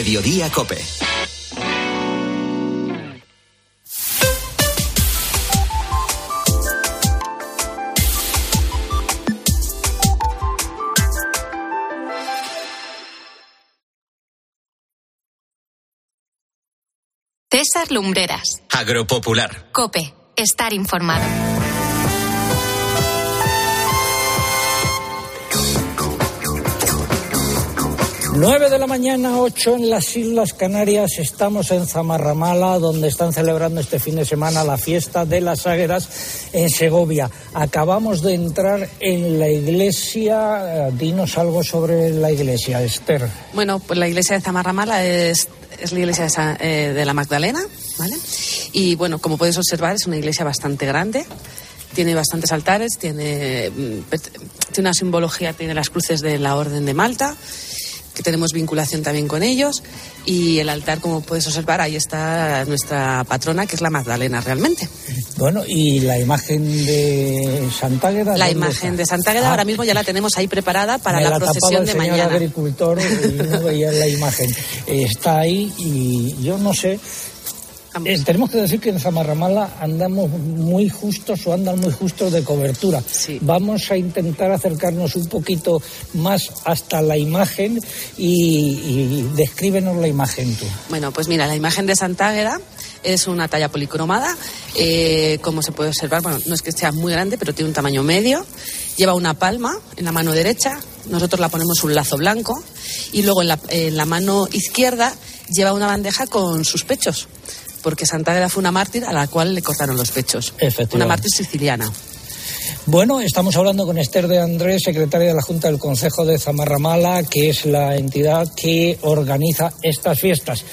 Mediodía Cope. César Lumbreras. Agropopular. Cope. Estar informado. Nueve de la mañana, ocho en las Islas Canarias. Estamos en Zamarramala, donde están celebrando este fin de semana la fiesta de las Águeras en Segovia. Acabamos de entrar en la iglesia. Eh, Dinos algo sobre la iglesia, Esther. Bueno, pues la iglesia de Zamarramala es, es la iglesia de, Sa- eh, de la Magdalena, ¿vale? Y bueno, como puedes observar, es una iglesia bastante grande. Tiene bastantes altares, tiene, mm, tiene una simbología, tiene las cruces de la Orden de Malta, que tenemos vinculación también con ellos. Y el altar, como puedes observar, ahí está nuestra patrona, que es la Magdalena realmente. Bueno, y la imagen de Santa Águeda. La ¿dónde imagen está? de Santa Águeda Ah, ahora mismo ya la tenemos ahí preparada para la, procesión el de mañana. agricultor y no veía la imagen. Está ahí y yo no sé. Eh, tenemos que decir que en Zamarramala andamos muy justos o andan muy justos de cobertura. Vamos a intentar acercarnos un poquito más hasta la imagen y, y descríbenos la imagen tú. Bueno, pues mira, la imagen de Santa Águeda es una talla policromada. eh, como se puede observar, bueno, no es que sea muy grande, pero tiene un tamaño medio. Lleva una palma en la mano derecha. Nosotros la ponemos un lazo blanco. Y luego en la, en la mano izquierda lleva una bandeja con sus pechos. Porque Santa Águeda fue una mártir a la cual le cortaron los pechos. Una mártir siciliana. Bueno, estamos hablando con Esther de Andrés, secretaria de la Junta del Consejo de Zamarramala, que es la entidad que organiza estas fiestas.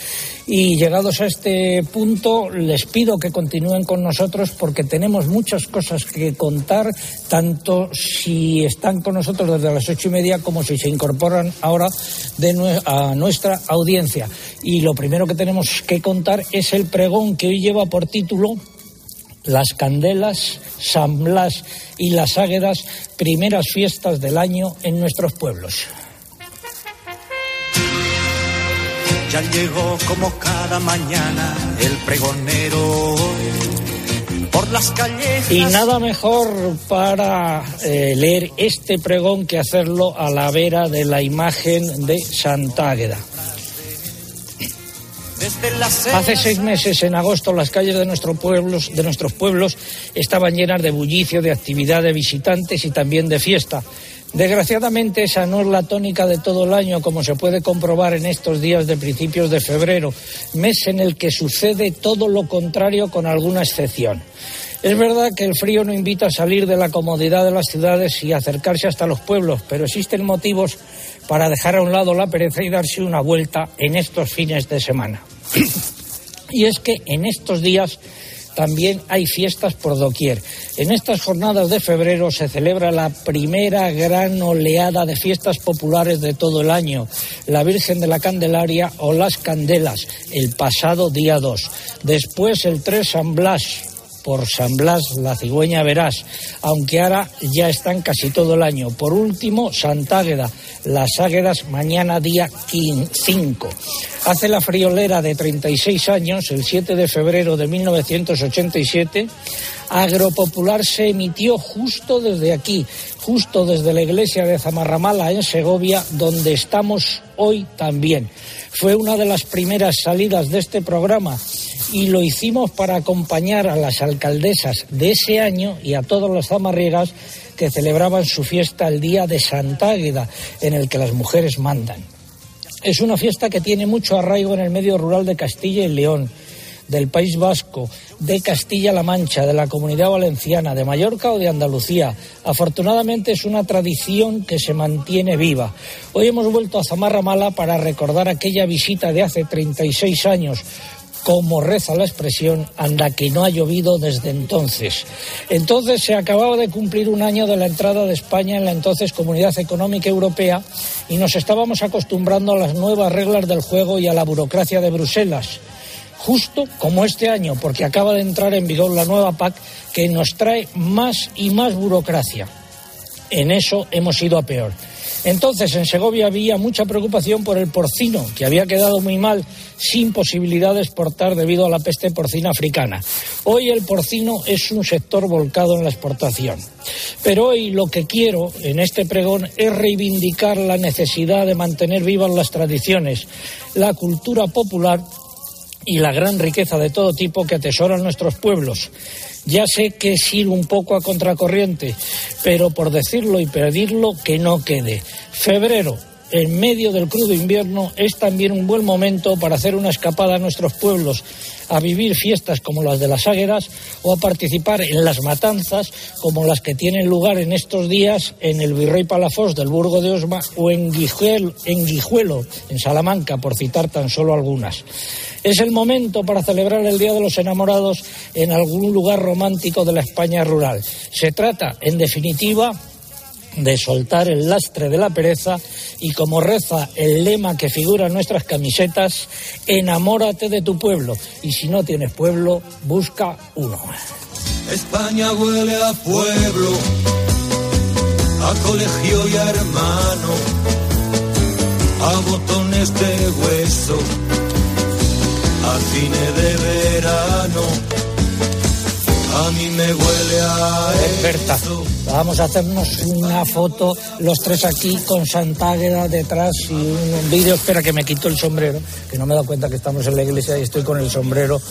Y llegados a este punto, les pido que continúen con nosotros porque tenemos muchas cosas que contar, tanto si están con nosotros desde las ocho y media como si se incorporan ahora de a nuestra audiencia. Y lo primero que tenemos que contar es el pregón que hoy lleva por título las Candelas, San Blas y las Águedas, primeras fiestas del año en nuestros pueblos. Ya llegó como cada mañana el pregonero por las calles. Y nada mejor para eh, leer este pregón que hacerlo a la vera de la imagen de Santa Águeda. Desde las Hace seis meses, en agosto, las calles de, nuestro pueblos, de nuestros pueblos estaban llenas de bullicio, de actividad de visitantes y también de fiesta. Desgraciadamente, esa no es la tónica de todo el año, como se puede comprobar en estos días de principios de febrero, mes en el que sucede todo lo contrario con alguna excepción. Es verdad que el frío no invita a salir de la comodidad de las ciudades y acercarse hasta los pueblos, pero existen motivos para dejar a un lado la pereza y darse una vuelta en estos fines de semana. Y es que en estos días también hay fiestas por doquier. En estas jornadas de febrero se celebra la primera gran oleada de fiestas populares de todo el año, la Virgen de la Candelaria o las Candelas, el pasado día 2. Después el 3 San Blas, por San Blas la cigüeña verás, aunque ahora ya están casi todo el año. Por último, Santa Águeda, las Águedas mañana día 5. Hace la friolera de 36 años, el 7 de febrero de 1987, Agropopular se emitió justo desde aquí, justo desde la iglesia de Zamarramala en Segovia, donde estamos hoy también. Fue una de las primeras salidas de este programa y lo hicimos para acompañar a las alcaldesas de ese año y a todas las zamarriegas que celebraban su fiesta el día de Santa Águeda, en el que las mujeres mandan. Es una fiesta que tiene mucho arraigo en el medio rural de Castilla y León, del País Vasco, de Castilla-La Mancha, de la Comunidad Valenciana, de Mallorca o de Andalucía. Afortunadamente es una tradición que se mantiene viva. Hoy hemos vuelto a Zamarramala para recordar aquella visita de hace 36 años como reza la expresión, anda que no ha llovido desde entonces. Entonces se acababa de cumplir un año de la entrada de España en la entonces Comunidad Económica Europea y nos estábamos acostumbrando a las nuevas reglas del juego y a la burocracia de Bruselas. Justo como este año, porque acaba de entrar en vigor la nueva PAC que nos trae más y más burocracia. En eso hemos ido a peor. Entonces, en Segovia había mucha preocupación por el porcino, que había quedado muy mal, sin posibilidad de exportar debido a la peste porcina africana. Hoy el porcino es un sector volcado en la exportación. Pero hoy lo que quiero en este pregón es reivindicar la necesidad de mantener vivas las tradiciones, la cultura popular y la gran riqueza de todo tipo que atesoran nuestros pueblos. Ya sé que es ir un poco a contracorriente, pero por decirlo y pedirlo, que no quede. Febrero, en medio del crudo invierno, es también un buen momento para hacer una escapada a nuestros pueblos, a vivir fiestas como las de las Águeras o a participar en las matanzas como las que tienen lugar en estos días en el Virrey Palafós del Burgo de Osma o en Guijuelo, en, Guijuelo, en Salamanca, por citar tan solo algunas. Es el momento para celebrar el Día de los Enamorados en algún lugar romántico de la España rural. Se trata, en definitiva, de soltar el lastre de la pereza y como reza el lema que figura en nuestras camisetas, enamórate de tu pueblo y si no tienes pueblo, busca uno. España huele a pueblo, a colegio y a hermano, a botones de hueso, a cine de verano. A mí me huele a Berta, vamos a hacernos una foto los tres aquí con Santágueda detrás y un vídeo. Espera que me quito el sombrero, que no me he dado cuenta que estamos en la iglesia y estoy con el sombrero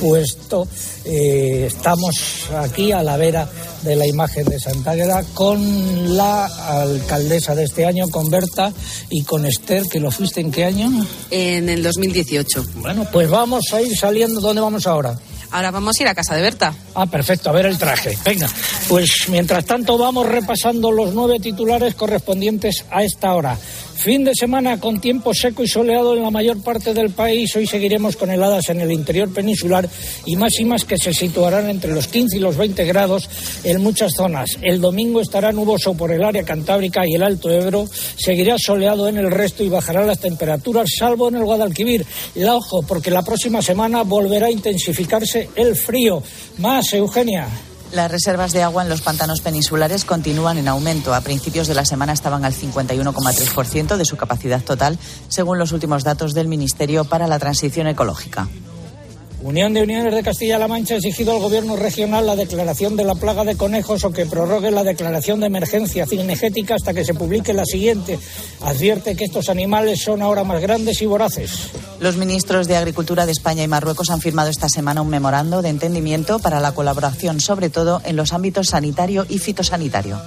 puesto. Eh, estamos aquí a la vera de la imagen de Santágueda con la alcaldesa de este año, con Berta y con Esther, que lo fuiste en qué año? En el 2018. Bueno, pues vamos a ir saliendo. ¿Dónde vamos ahora? Ahora vamos a ir a casa de Berta. Ah, perfecto, a ver el traje. Venga, pues mientras tanto vamos repasando los nueve titulares correspondientes a esta hora. Fin de semana con tiempo seco y soleado en la mayor parte del país. Hoy seguiremos con heladas en el interior peninsular y máximas que se situarán entre los 15 y los 20 grados en muchas zonas. El domingo estará nuboso por el área cantábrica y el Alto Ebro. Seguirá soleado en el resto y bajarán las temperaturas, salvo en el Guadalquivir. La ojo, porque la próxima semana volverá a intensificarse el frío. Más, Eugenia. Las reservas de agua en los pantanos peninsulares continúan en aumento. A principios de la semana estaban al 51,3% de su capacidad total, según los últimos datos del Ministerio para la Transición Ecológica. Unión de Uniones de Castilla-La Mancha ha exigido al Gobierno regional la declaración de la plaga de conejos o que prorrogue la declaración de emergencia cinegética hasta que se publique la siguiente. Advierte que estos animales son ahora más grandes y voraces. Los ministros de Agricultura de España y Marruecos han firmado esta semana un memorando de entendimiento para la colaboración, sobre todo en los ámbitos sanitario y fitosanitario.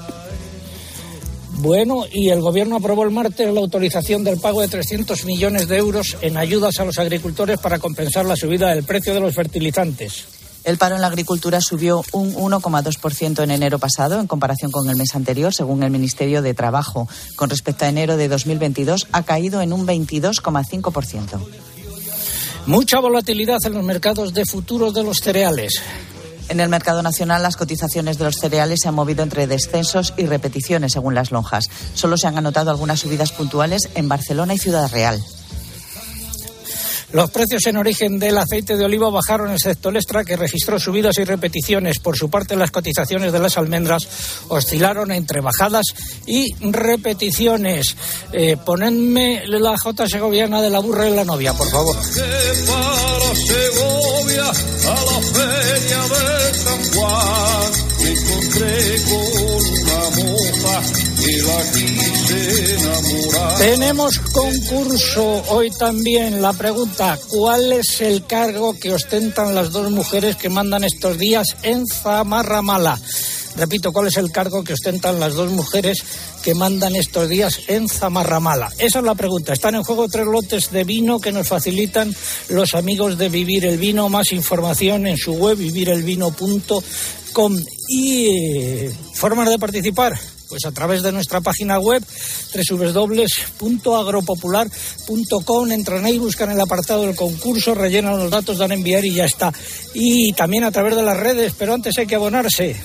Bueno, y el Gobierno aprobó el martes la autorización del pago de 300 millones de euros en ayudas a los agricultores para compensar la subida del precio de los fertilizantes. El paro en la agricultura subió un 1,2% en enero pasado en comparación con el mes anterior, según el Ministerio de Trabajo. Con respecto a enero de 2022, ha caído en un 22,5%. Mucha volatilidad en los mercados de futuros de los cereales. En el mercado nacional, las cotizaciones de los cereales se han movido entre descensos y repeticiones, según las lonjas. Solo se han anotado algunas subidas puntuales en Barcelona y Ciudad Real. Los precios en origen del aceite de oliva bajaron excepto el extra que registró subidas y repeticiones. Por su parte, las cotizaciones de las almendras oscilaron entre bajadas y repeticiones. Eh, ponedme la J segoviana de la burra y la novia, por favor. para Segovia a la feria de San Juan. Me. Tenemos concurso hoy también. La pregunta, ¿cuál es el cargo que ostentan las dos mujeres que mandan estos días en Zamarramala? Repito, ¿cuál es el cargo que ostentan las dos mujeres que mandan estos días en Zamarramala? Esa es la pregunta. Están en juego tres lotes de vino que nos facilitan los amigos de Vivir el Vino. Más información en su web vivirelvino.com. Y formas de participar. Pues a través de nuestra página web www.agropopular.com entran ahí, buscan el apartado del concurso, rellenan los datos, dan a enviar y ya está. Y también a través de las redes, pero antes hay que abonarse.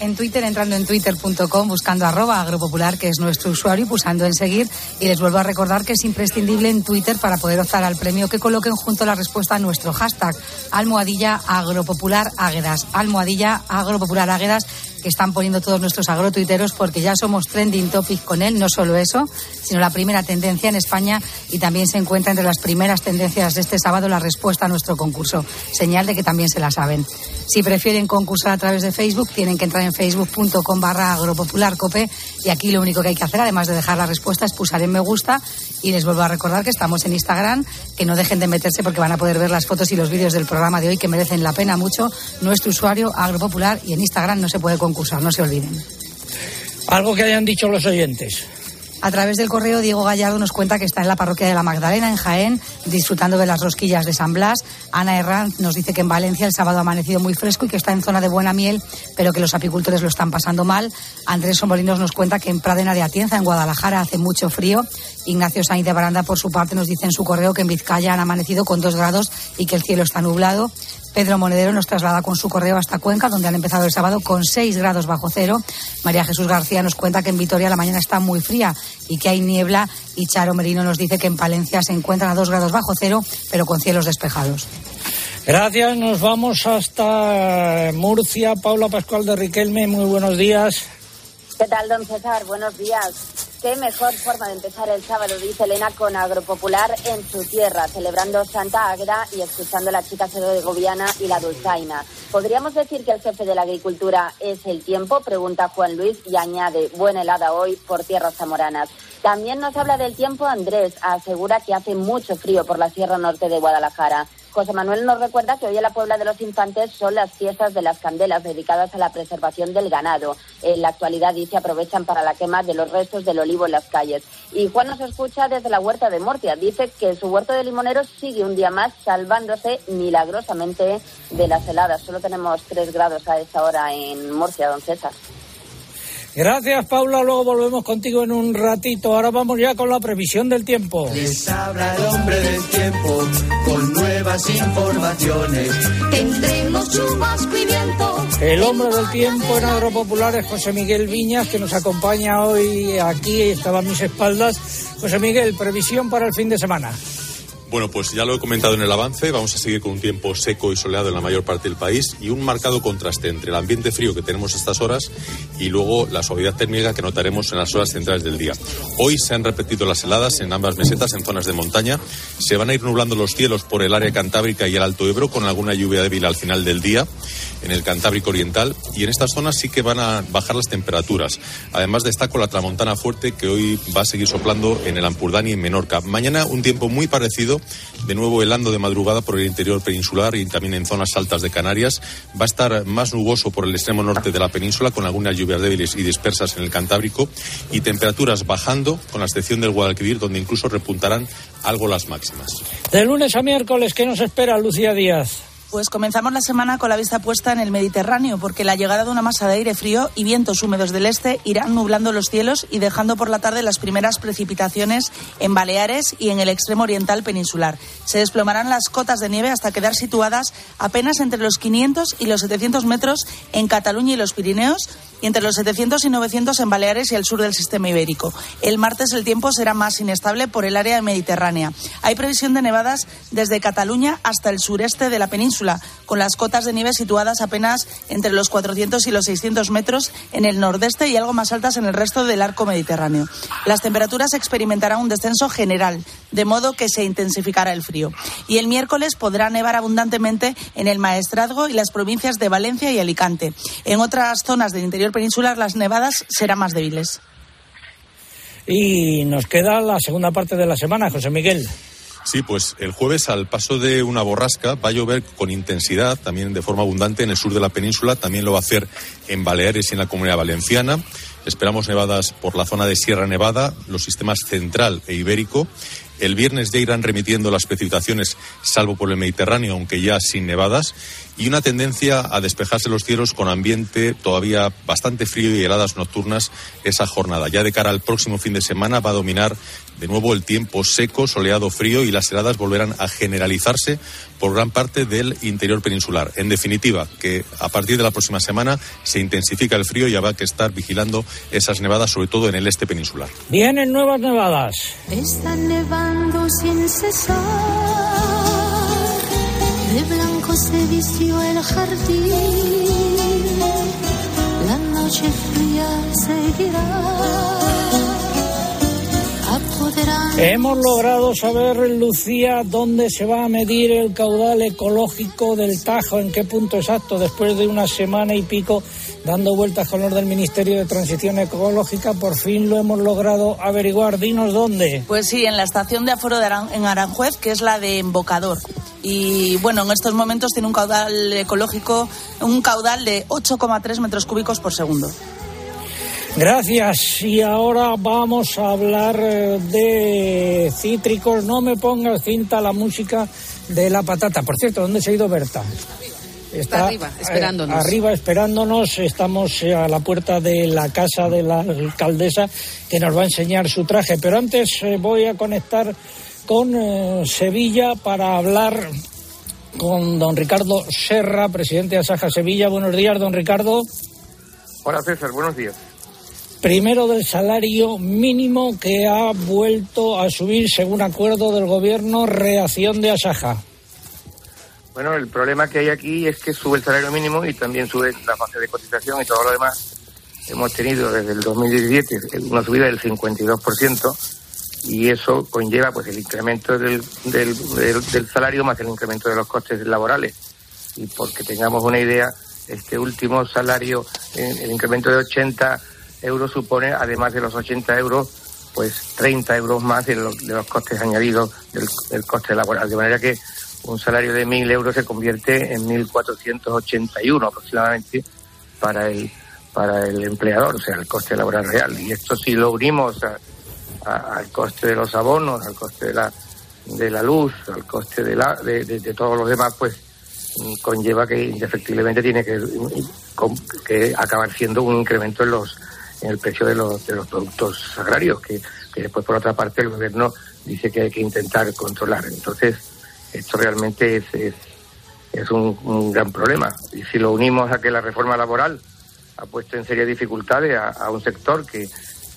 En Twitter, entrando en twitter.com, buscando arroba agropopular, que es nuestro usuario, y pulsando en seguir. Y les vuelvo a recordar que es imprescindible en Twitter para poder optar al premio que coloquen junto a la respuesta a nuestro hashtag almohadilla agropopular águedas. Almohadilla agropopular águedas que están poniendo todos nuestros agrotuiteros porque ya somos trending topic con él, no solo eso, sino la primera tendencia en España y también se encuentra entre las primeras tendencias de este sábado la respuesta a nuestro concurso, señal de que también se la saben. Si prefieren concursar a través de Facebook, tienen que entrar en facebook.com barra agropopularcope y aquí lo único que hay que hacer, además de dejar la respuesta, es pulsar en me gusta y les vuelvo a recordar que estamos en Instagram, que no dejen de meterse porque van a poder ver las fotos y los vídeos del programa de hoy que merecen la pena mucho. Nuestro usuario Agropopular y en Instagram no se puede concursar, no se olviden. Algo que hayan dicho los oyentes. A través del correo, Diego Gallardo nos cuenta que está en la parroquia de la Magdalena, en Jaén, disfrutando de las rosquillas de San Blas. Ana Herranz nos dice que en Valencia el sábado ha amanecido muy fresco y que está en zona de buena miel, pero que los apicultores lo están pasando mal. Andrés Somolinos nos cuenta que en Pradena de Atienza, en Guadalajara, hace mucho frío. Ignacio Sainz de Baranda, por su parte, nos dice en su correo que en Vizcaya han amanecido con dos grados y que el cielo está nublado. Pedro Monedero nos traslada con su correo hasta Cuenca, donde han empezado el sábado con 6 grados bajo cero. María Jesús García nos cuenta que en Vitoria la mañana está muy fría y que hay niebla. Y Charo Merino nos dice que en Palencia se encuentran a 2 grados bajo cero, pero con cielos despejados. Gracias, nos vamos hasta Murcia. Paula Pascual de Riquelme, muy buenos días. ¿Qué tal, don César? Buenos días. Qué mejor forma de empezar el sábado, dice Elena, con Agropopular en su tierra, celebrando Santa Águeda y escuchando la chica segoviana y la dulzaina. ¿Podríamos decir que el jefe de la agricultura es el tiempo? Pregunta Juan Luis y añade, buena helada hoy por tierras zamoranas. También nos habla del tiempo Andrés, asegura que hace mucho frío por la Sierra Norte de Guadalajara. José Manuel nos recuerda que hoy en la Puebla de los Infantes son las fiestas de las candelas dedicadas a la preservación del ganado. En la actualidad, dice, aprovechan para la quema de los restos del olivo en las calles. Y Juan nos escucha desde la huerta de Mortia. Dice que su huerto de limoneros sigue un día más salvándose milagrosamente de las heladas. Solo tenemos tres grados a esta hora en Murcia, don César. Gracias, Paula. Luego volvemos contigo en un ratito. Ahora vamos ya con la previsión del tiempo. Les habla el hombre del tiempo con nuevas informaciones. Tendremos chubasco y viento. El hombre del tiempo en Agropopular es José Miguel Viñas, que nos acompaña hoy aquí, estaba a mis espaldas. José Miguel, previsión para el fin de semana. Bueno, pues ya lo he comentado en el avance, vamos a seguir con un tiempo seco y soleado en la mayor parte del país y un marcado contraste entre el ambiente frío que tenemos estas horas y luego la suavidad térmica que notaremos en las horas centrales del día. Hoy se han repetido las heladas en ambas mesetas, en zonas de montaña. Se van a ir nublando los cielos por el área cantábrica y el Alto Ebro con alguna lluvia débil al final del día en el Cantábrico Oriental y en estas zonas sí que van a bajar las temperaturas. Además destaco la tramontana fuerte que hoy va a seguir soplando en el Ampurdán y en Menorca. Mañana un tiempo muy parecido de nuevo helando de madrugada por el interior peninsular y también en zonas altas de Canarias. Va a estar más nuboso por el extremo norte de la península, con algunas lluvias débiles y dispersas en el Cantábrico, y temperaturas bajando, con la excepción del Guadalquivir, donde incluso repuntarán algo las máximas. De lunes a miércoles, ¿qué nos espera, Lucía Díaz? Pues comenzamos la semana con la vista puesta en el Mediterráneo, porque la llegada de una masa de aire frío y vientos húmedos del este irán nublando los cielos y dejando por la tarde las primeras precipitaciones en Baleares y en el extremo oriental peninsular. Se desplomarán las cotas de nieve hasta quedar situadas apenas entre los 500 y los 700 metros en Cataluña y los Pirineos, y entre los 700 y 900 en Baleares y el sur del sistema ibérico. El martes el tiempo será más inestable por el área mediterránea. Hay previsión de nevadas desde Cataluña hasta el sureste de la península, con las cotas de nieve situadas apenas entre los 400 y los 600 metros en el nordeste y algo más altas en el resto del arco mediterráneo. Las temperaturas experimentarán un descenso general, de modo que se intensificará el frío. Y el miércoles podrá nevar abundantemente en el Maestrazgo y las provincias de Valencia y Alicante. En otras zonas del interior peninsular las nevadas serán más débiles. Y nos queda la segunda parte de la semana, José Miguel. Sí, pues el jueves al paso de una borrasca va a llover con intensidad, también de forma abundante en el sur de la península, también lo va a hacer en Baleares y en la comunidad valenciana. Esperamos nevadas por la zona de Sierra Nevada, los sistemas central e ibérico. El viernes ya irán remitiendo las precipitaciones, salvo por el Mediterráneo, aunque ya sin nevadas, y una tendencia a despejarse los cielos con ambiente todavía bastante frío y heladas nocturnas esa jornada. Ya de cara al próximo fin de semana va a dominar de nuevo el tiempo seco, soleado, frío y las heladas volverán a generalizarse por gran parte del interior peninsular. En definitiva, que a partir de la próxima semana se intensifica el frío y habrá que estar vigilando esas nevadas, sobre todo en el este peninsular. Vienen nuevas nevadas. Está nevando sin cesar. De blanco se vistió el jardín. La noche fría seguirá. Hemos logrado saber, Lucía, dónde se va a medir el caudal ecológico del Tajo, en qué punto exacto, después de una semana y pico dando vueltas con los del Ministerio de Transición Ecológica, por fin lo hemos logrado averiguar. Dinos dónde. Pues sí, en la estación de aforo de Aran- en Aranjuez, que es la de Embocador. Y bueno, en estos momentos tiene un caudal ecológico, un caudal de 8,3 metros cúbicos por segundo. Gracias. Y ahora vamos a hablar eh, de cítricos. No me pongas cinta la música de la patata. Por cierto, ¿dónde se ha ido Berta? Está arriba, esperándonos. eh, arriba esperándonos. Estamos eh, a la puerta de la casa de la alcaldesa que nos va a enseñar su traje. Pero antes eh, voy a conectar con eh, Sevilla para hablar con don Ricardo Serra, presidente de Asaja Sevilla. Buenos días, don Ricardo. Hola César, buenos días. Primero del salario mínimo que ha vuelto a subir según acuerdo del gobierno, reacción de Asaja. Bueno, el problema que hay aquí es que sube el salario mínimo y también sube la fase de cotización y todo lo demás. Hemos tenido desde el 2017 una subida del 52% y eso conlleva pues el incremento del, del, del- salario más el incremento de los costes laborales. Y porque tengamos una idea, este último salario, eh, el incremento de 80 euros supone, además de los 80 euros, pues 30 euros más de los, de los costes añadidos del, del coste laboral. De manera que un salario de 1.000 euros se convierte en 1.481 aproximadamente para el, para el empleador, o sea, el coste laboral real. Y esto si lo unimos a- a- al coste de los abonos, al coste de la, de la luz, al coste de, la, de, de- todos los demás, pues mm, conlleva que indefectiblemente tiene que, que acabar siendo un incremento en los en el precio de los, de los productos agrarios, que, que después por otra parte el gobierno dice que hay que intentar controlar. Entonces, esto realmente es, es, es un, un gran problema. Y si lo unimos a que la reforma laboral ha puesto en serias dificultades a, a un sector que,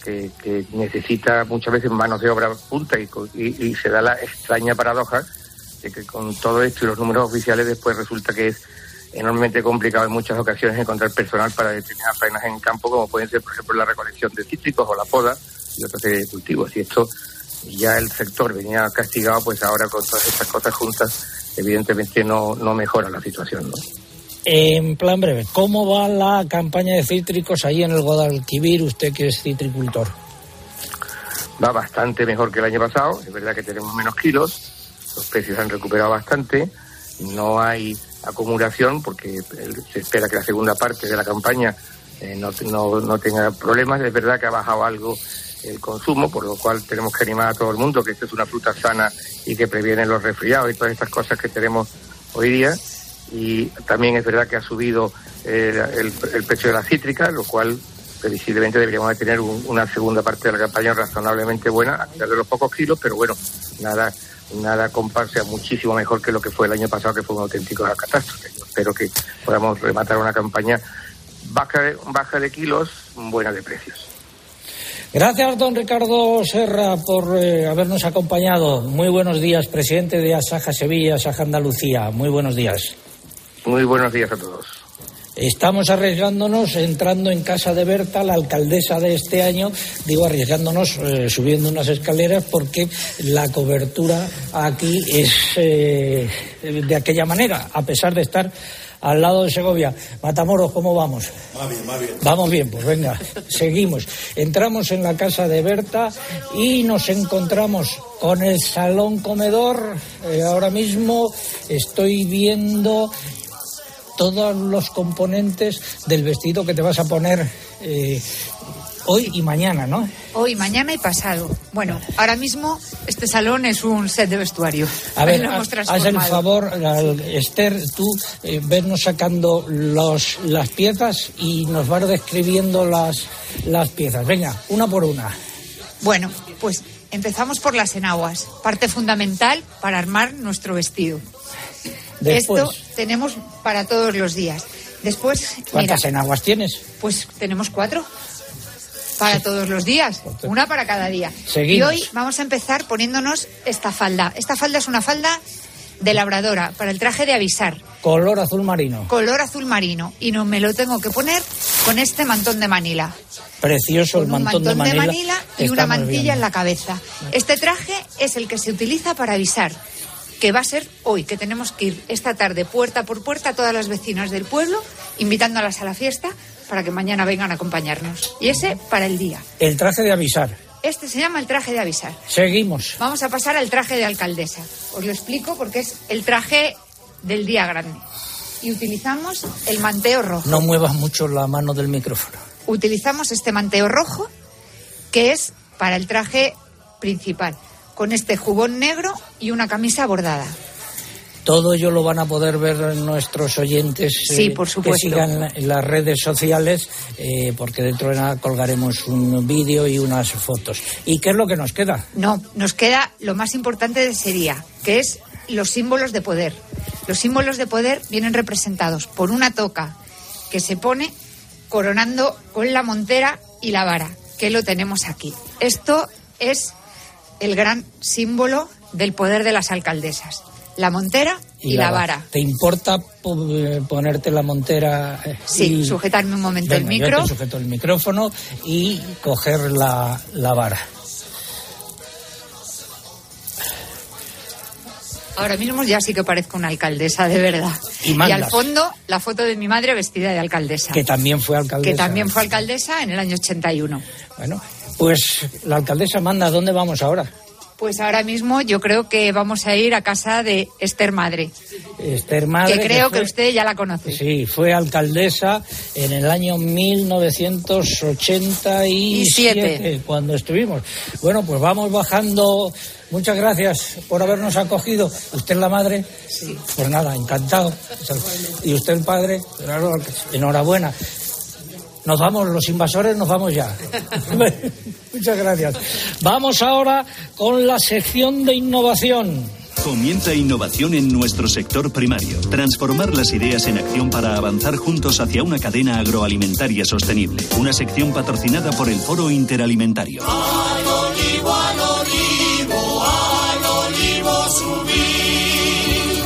que, necesita muchas veces manos de obra punta y, y- y se da la extraña paradoja de que con todo esto y los números oficiales después resulta que es enormemente complicado en muchas ocasiones encontrar personal para determinadas faenas en campo, como pueden ser, por ejemplo, la recolección de cítricos o la poda y otra serie de cultivos. Y esto ya el sector venía castigado, pues ahora con todas estas cosas juntas, evidentemente no, no mejora la situación. ¿no? En plan breve, ¿cómo va la campaña de cítricos ahí en el Guadalquivir, usted que es citricultor? va bastante mejor que el año pasado. Es verdad que tenemos menos kilos, los precios han recuperado bastante, no hay acumulación porque el- se espera que la segunda parte de la campaña eh, no, no, no tenga problemas. Es verdad que ha bajado algo el consumo, por lo cual tenemos que animar a todo el mundo que esta es una fruta sana y que previene los resfriados y todas estas cosas que tenemos hoy día. Y también es verdad que ha subido eh, el, el precio de la cítrica, lo cual previsiblemente deberíamos de tener un- una segunda parte de la campaña razonablemente buena, a pesar de los pocos kilos, pero bueno, nada nada comparse muchísimo mejor que lo que fue el año pasado, que fue un auténtico catástrofe. Yo espero que podamos rematar una campaña baja de, baja de kilos, buena de precios. Gracias, don Ricardo Serra, por eh, habernos acompañado. Muy buenos días, presidente de Asaja Sevilla, Asaja Andalucía. Muy buenos días. Muy buenos días a todos. Estamos arriesgándonos entrando en casa de Berta, la alcaldesa de este año, digo arriesgándonos eh, subiendo unas escaleras porque la cobertura aquí es eh, de aquella manera, a pesar de estar al lado de Segovia. Matamoros, ¿cómo vamos? Va bien, va bien. Vamos bien, pues venga, seguimos. Entramos en la casa de Berta y nos encontramos con el salón comedor. Eh, ahora mismo estoy viendo todos los componentes del vestido que te vas a poner eh, hoy y mañana, ¿no? Hoy, mañana y pasado. Bueno, ahora mismo este salón es un set de vestuario. A ver, haz haz el favor, Esther, tú eh, vernos sacando los, las piezas y nos vas describiendo las, las piezas. Venga, una por una. Bueno, pues empezamos por las enaguas, parte fundamental para armar nuestro vestido. Después, Esto tenemos para todos los días. Después, mira, ¿cuántas enaguas tienes? pues tenemos cuatro para todos los días, una para cada día. Seguimos. Y hoy vamos a empezar poniéndonos esta falda. Esta falda es una falda de labradora, para el traje de avisar, Color azul marino. color azul marino. Y no me lo tengo que poner con este mantón de Manila. Precioso el un mantón, mantón de Manila. y una mantilla en la cabeza. Este traje es el que se utiliza para avisar que va a ser hoy, que tenemos que ir esta tarde puerta por puerta a todas las vecinas del pueblo, invitándolas a la fiesta para que mañana vengan a acompañarnos. Y ese para el día. El traje de avisar. Este se llama el traje de avisar. Seguimos. Vamos a pasar al traje de alcaldesa. Os lo explico porque es el traje del día grande. Y utilizamos el manteo rojo. No muevas mucho la mano del micrófono. Utilizamos este manteo rojo que es para el traje principal, con este jubón negro y una camisa bordada. Todo ello lo van a poder ver nuestros oyentes Sí, eh, por que sigan las redes sociales, eh, porque dentro de nada colgaremos un vídeo y unas fotos. ¿Y qué es lo que nos queda? No, nos queda lo más importante de ese día, que es los símbolos de poder. Los símbolos de poder vienen representados por una toca que se pone coronando con la montera y la vara, que lo tenemos aquí. Esto es el gran símbolo del poder de las alcaldesas. La montera y, la vara. ¿Te importa po- eh, ponerte la montera? eh, Sí, y- sujetarme un momento el Venga, yo micro. te sujeto el micrófono y coger la, la vara. Ahora mismo ya sí que parezco una alcaldesa, de verdad. Y mandas. al fondo, la foto de mi madre vestida de alcaldesa. Que también fue alcaldesa. que también fue alcaldesa en el año 81. Bueno, pues la alcaldesa manda, ¿dónde vamos ahora? Pues ahora mismo yo creo que vamos a ir a casa de Esther Madre, Esther Madre. que creo que, fue- usted ya la conoce. Sí, fue alcaldesa en el año 1987, cuando estuvimos. Bueno, pues vamos bajando. Muchas gracias por habernos acogido. ¿Usted la madre? Sí. Pues nada, encantado. ¿Y usted el padre? Claro, enhorabuena. Nos vamos, los invasores, nos vamos ya. Muchas gracias. Vamos ahora con la sección de innovación. Comienza innovación en nuestro sector primario. Transformar las ideas en acción para avanzar juntos hacia una cadena agroalimentaria sostenible. Una sección patrocinada por el Foro Interalimentario.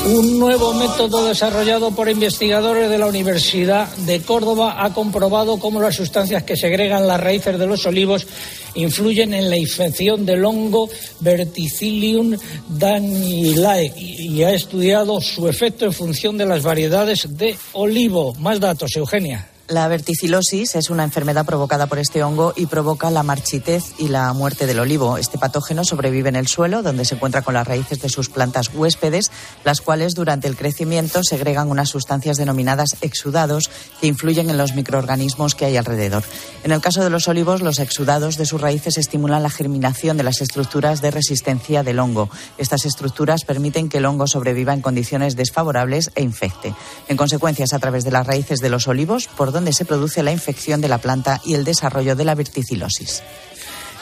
Un nuevo método desarrollado por investigadores de la Universidad de Córdoba ha comprobado cómo las sustancias que segregan las raíces de los olivos influyen en la infección del hongo Verticillium danielae y ha estudiado su efecto en función de las variedades de olivo. Más datos, Eugenia. La verticilosis es una enfermedad provocada por este hongo y provoca la marchitez y la muerte del olivo. Este patógeno sobrevive en el suelo, donde se encuentra con las raíces de sus plantas huéspedes, las cuales durante el crecimiento segregan unas sustancias denominadas exudados que influyen en los microorganismos que hay alrededor. En el caso de los olivos, los exudados de sus raíces estimulan la germinación de las estructuras de resistencia del hongo. Estas estructuras permiten que el hongo sobreviva en condiciones desfavorables e infecte. En consecuencia, es a través de las raíces de los olivos por donde se produce la infección de la planta y el desarrollo de la verticilosis.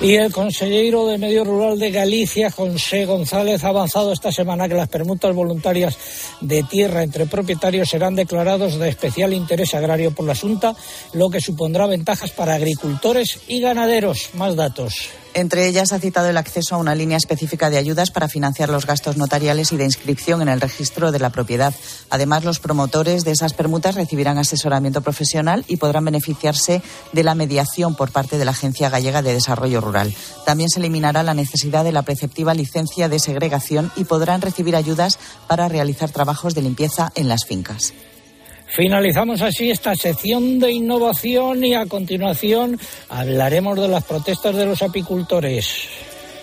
Y el consejero de Medio Rural de Galicia, José González, ha avanzado esta semana que las permutas voluntarias de tierra entre propietarios serán declarados de especial interés agrario por la Junta, lo que supondrá ventajas para agricultores y ganaderos. Más datos. Entre ellas ha citado el acceso a una línea específica de ayudas para financiar los gastos notariales y de inscripción en el registro de la propiedad. Además, los promotores de esas permutas recibirán asesoramiento profesional y podrán beneficiarse de la mediación por parte de la Agencia Gallega de Desarrollo Rural. También se eliminará la necesidad de la preceptiva licencia de segregación y podrán recibir ayudas para realizar trabajos de limpieza en las fincas. Finalizamos así esta sección de innovación y a continuación hablaremos de las protestas de los apicultores.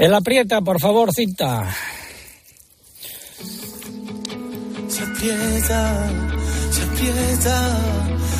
El aprieta, por favor, cinta. Se aprieta, se aprieta,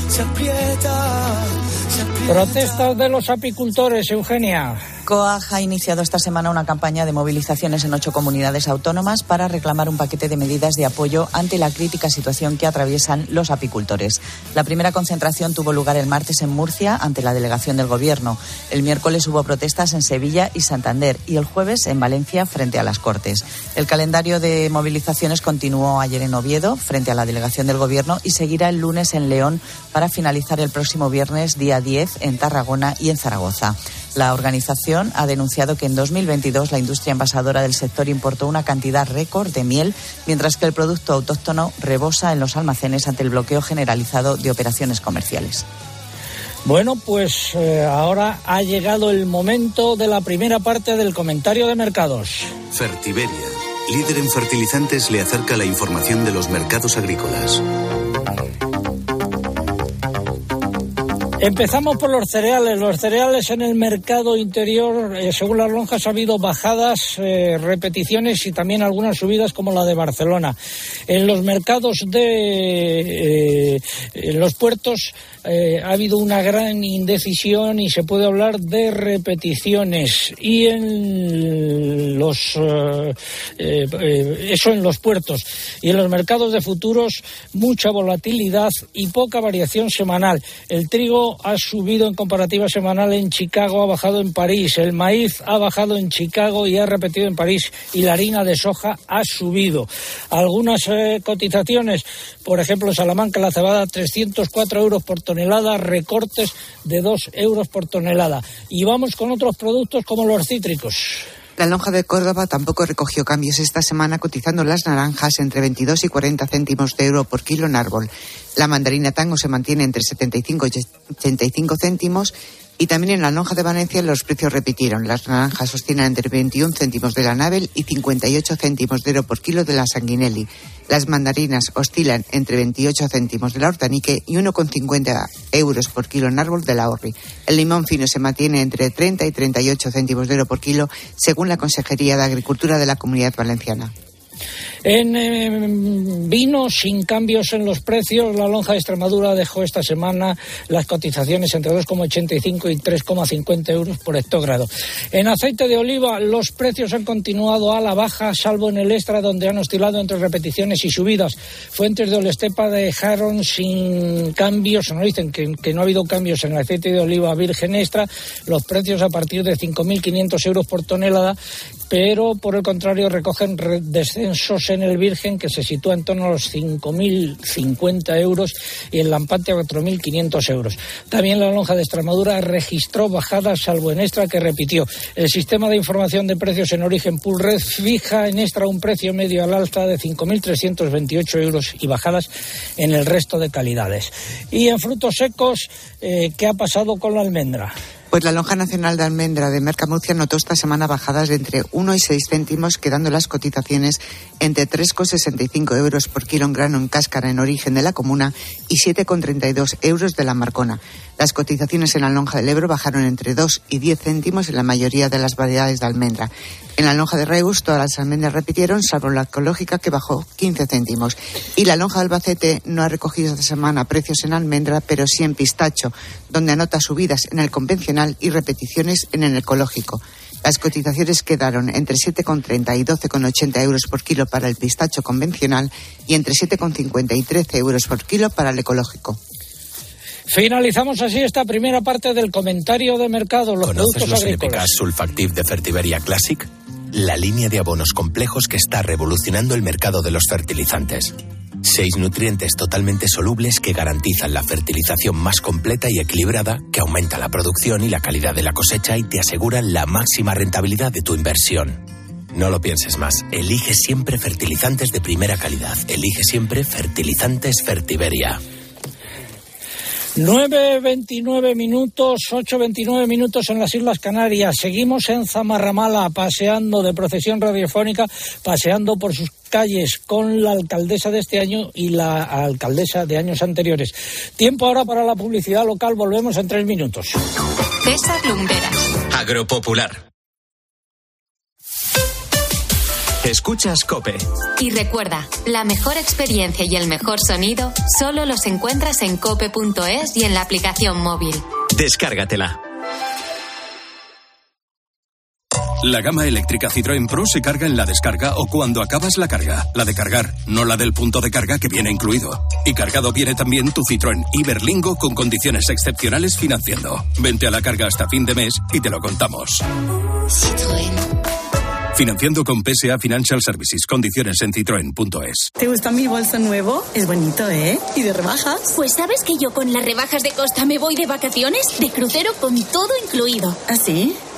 se aprieta, se aprieta. Protestas de los apicultores, Eugenia. COAG ha iniciado esta semana una campaña de movilizaciones en ocho comunidades autónomas para reclamar un paquete de medidas de apoyo ante la crítica situación que atraviesan los apicultores. La primera concentración tuvo lugar el martes en Murcia ante la delegación del Gobierno. El miércoles hubo protestas en Sevilla y Santander y el jueves en Valencia frente a las Cortes. El calendario de movilizaciones continuó ayer en Oviedo frente a la delegación del Gobierno y seguirá el lunes en León para finalizar el próximo viernes día 10 en Tarragona y en Zaragoza. La organización ha denunciado que en 2022 la industria envasadora del sector importó una cantidad récord de miel, mientras que el producto autóctono rebosa en los almacenes ante el bloqueo generalizado de operaciones comerciales. Bueno, pues eh, ahora ha llegado el momento de la primera parte del comentario de mercados. Fertiberia, líder en fertilizantes, le acerca la información de los mercados agrícolas. Empezamos por los cereales. Los cereales en el mercado interior, eh, según las lonjas, ha habido bajadas, eh, repeticiones y también algunas subidas como la de Barcelona. En los mercados de eh, los puertos ha habido una gran indecisión y se puede hablar de repeticiones. Y en los eso en los puertos y en los mercados de futuros mucha volatilidad y poca variación semanal. El trigo ha subido en comparativa semanal en Chicago, ha bajado en París. El maíz ha bajado en Chicago y ha repetido en París. Y la harina de soja ha subido. Algunas eh, cotizaciones, por ejemplo, en Salamanca la cebada 304 euros por tonelada, recortes de 2 euros por tonelada. Y vamos con otros productos como los cítricos. La lonja de Córdoba tampoco recogió cambios esta semana, cotizando las naranjas entre 22 y 40 céntimos de euro por kilo en árbol. La mandarina tango se mantiene entre 75 y 85 céntimos y también en la lonja de Valencia los precios repitieron. Las naranjas oscilan entre 21 céntimos de la Navel y 58 céntimos de euro por kilo de la Sanguinelli. Las mandarinas oscilan entre 28 céntimos de la Hortanique y 1,50 euros por kilo en árbol de la Orri. El limón fino se mantiene entre 30 y 38 céntimos de euro por kilo, según la Consejería de Agricultura de la Comunidad Valenciana. En eh, vino, sin cambios en los precios, la lonja de Extremadura dejó esta semana las cotizaciones entre 2,85 y 3,50 euros por hectógrado. En aceite de oliva, los precios han continuado a la baja, salvo en el extra, donde han oscilado entre repeticiones y subidas. Fuentes de Olestepa dejaron sin cambios, no dicen que, que no ha habido cambios en el aceite de oliva virgen extra, los precios a partir de 5.500 euros por tonelada pero por el contrario recogen descensos en el Virgen que se sitúa en torno a los 5.050 euros y el Lampante a 4.500 euros. También la lonja de Extremadura registró bajadas, salvo en Extra que repitió. El sistema de información de precios en origen Pool Red fija en Extra un precio medio al alta de 5.328 euros y bajadas en el resto de calidades. Y en frutos secos, eh, ¿qué ha pasado con la almendra? Pues la lonja nacional de almendra de Mercamurcia notó esta semana bajadas de entre 1 y 6 céntimos, quedando las cotizaciones entre 3,65 euros por kilo en grano en cáscara en origen de la comuna y 7,32 euros de la marcona. Las cotizaciones en la lonja del Ebro bajaron entre 2 y 10 céntimos en la mayoría de las variedades de almendra. En la lonja de Reus todas las almendras repitieron, salvo la ecológica que bajó 15 céntimos. Y la lonja de Albacete no ha recogido esta semana precios en almendra, pero sí en pistacho, donde anota subidas en el convencional y repeticiones en el ecológico. Las cotizaciones quedaron entre 7,30 y 12,80 euros por kilo para el pistacho convencional y entre 7,50 y 13 euros por kilo para el ecológico. Finalizamos así esta primera parte del comentario de mercado. Los ¿Conoces productos los. NPK Sulfactive de Fertiberia Classic? La línea de abonos complejos que está revolucionando el mercado de los fertilizantes. Seis nutrientes totalmente solubles que garantizan la fertilización más completa y equilibrada, que aumenta la producción y la calidad de la cosecha y te aseguran la máxima rentabilidad de tu inversión. No lo pienses más. Elige siempre fertilizantes de primera calidad. Elige siempre fertilizantes Fertiberia. 9.29 minutos, 8.29 minutos en las Islas Canarias. Seguimos en Zamarramala, paseando de procesión radiofónica, paseando por sus calles con la alcaldesa de este año y la alcaldesa de años anteriores. Tiempo ahora para la publicidad local. Volvemos en tres minutos. César Lumberas. Agropopular. Escuchas Cope. Y recuerda, la mejor experiencia y el mejor sonido solo los encuentras en cope.es y en la aplicación móvil. Descárgatela. La gama eléctrica Citroën Pro se carga en la descarga o cuando acabas la carga. La de cargar, no la del punto de carga que viene incluido. Y cargado viene también tu Citroën Iberlingo con condiciones excepcionales financiando. Vente a la carga hasta fin de mes y te lo contamos. Citroën. Financiando con PSA Financial Services. Condiciones en citroen.es. ¿Te gusta mi bolso nuevo? Es bonito, ¿eh? ¿Y de rebajas? Pues sabes que yo con las rebajas de Costa me voy de vacaciones, de crucero con todo incluido. ¿Ah, sí?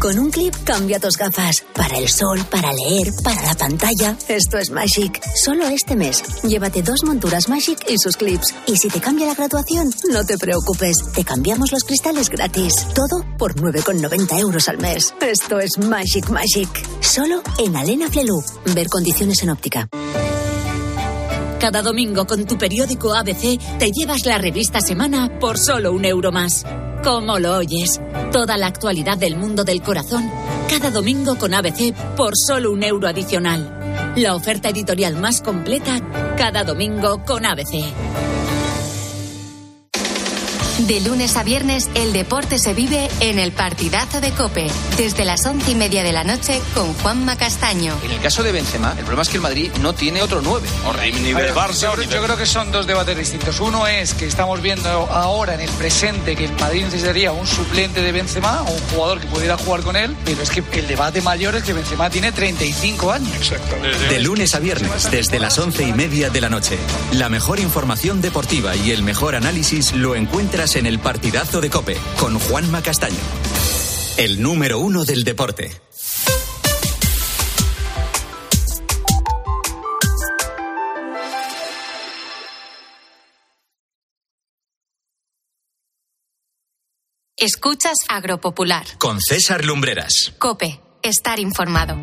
Con un clip cambia tus gafas. Para el sol, para leer, para la pantalla. Esto es Magic. Solo este mes. Llévate dos monturas Magic y sus clips. Y si te cambia la graduación, no te preocupes. Te cambiamos los cristales gratis. Todo por 9,90 euros al mes. Esto es Magic Magic. Solo en Alena Flelu. Ver condiciones en óptica. Cada domingo con tu periódico ABC te llevas la revista Semana por solo un euro más. ¿Cómo lo oyes? Toda la actualidad del mundo del corazón, cada domingo con ABC por solo un euro adicional. La oferta editorial más completa, cada domingo con ABC. De lunes a viernes, el deporte se vive en el partidazo de Cope, desde las once y media de la noche con Juanma Castaño. En el caso de Benzema, el problema es que el Madrid no tiene otro 9. A ver, yo, yo creo que son dos debates distintos. Uno es que estamos viendo ahora en el presente que el Madrid necesitaría un suplente de Benzema o un jugador que pudiera jugar con él, pero es que el debate mayor es que Benzema tiene 35 años. Exacto. De lunes a viernes, desde las once y media de la noche. La mejor información deportiva y el mejor análisis lo encuentras en el partidazo de Cope con Juanma Castaño. El número uno del deporte. Escuchas Agropopular. Con César Lumbreras. Cope, estar informado.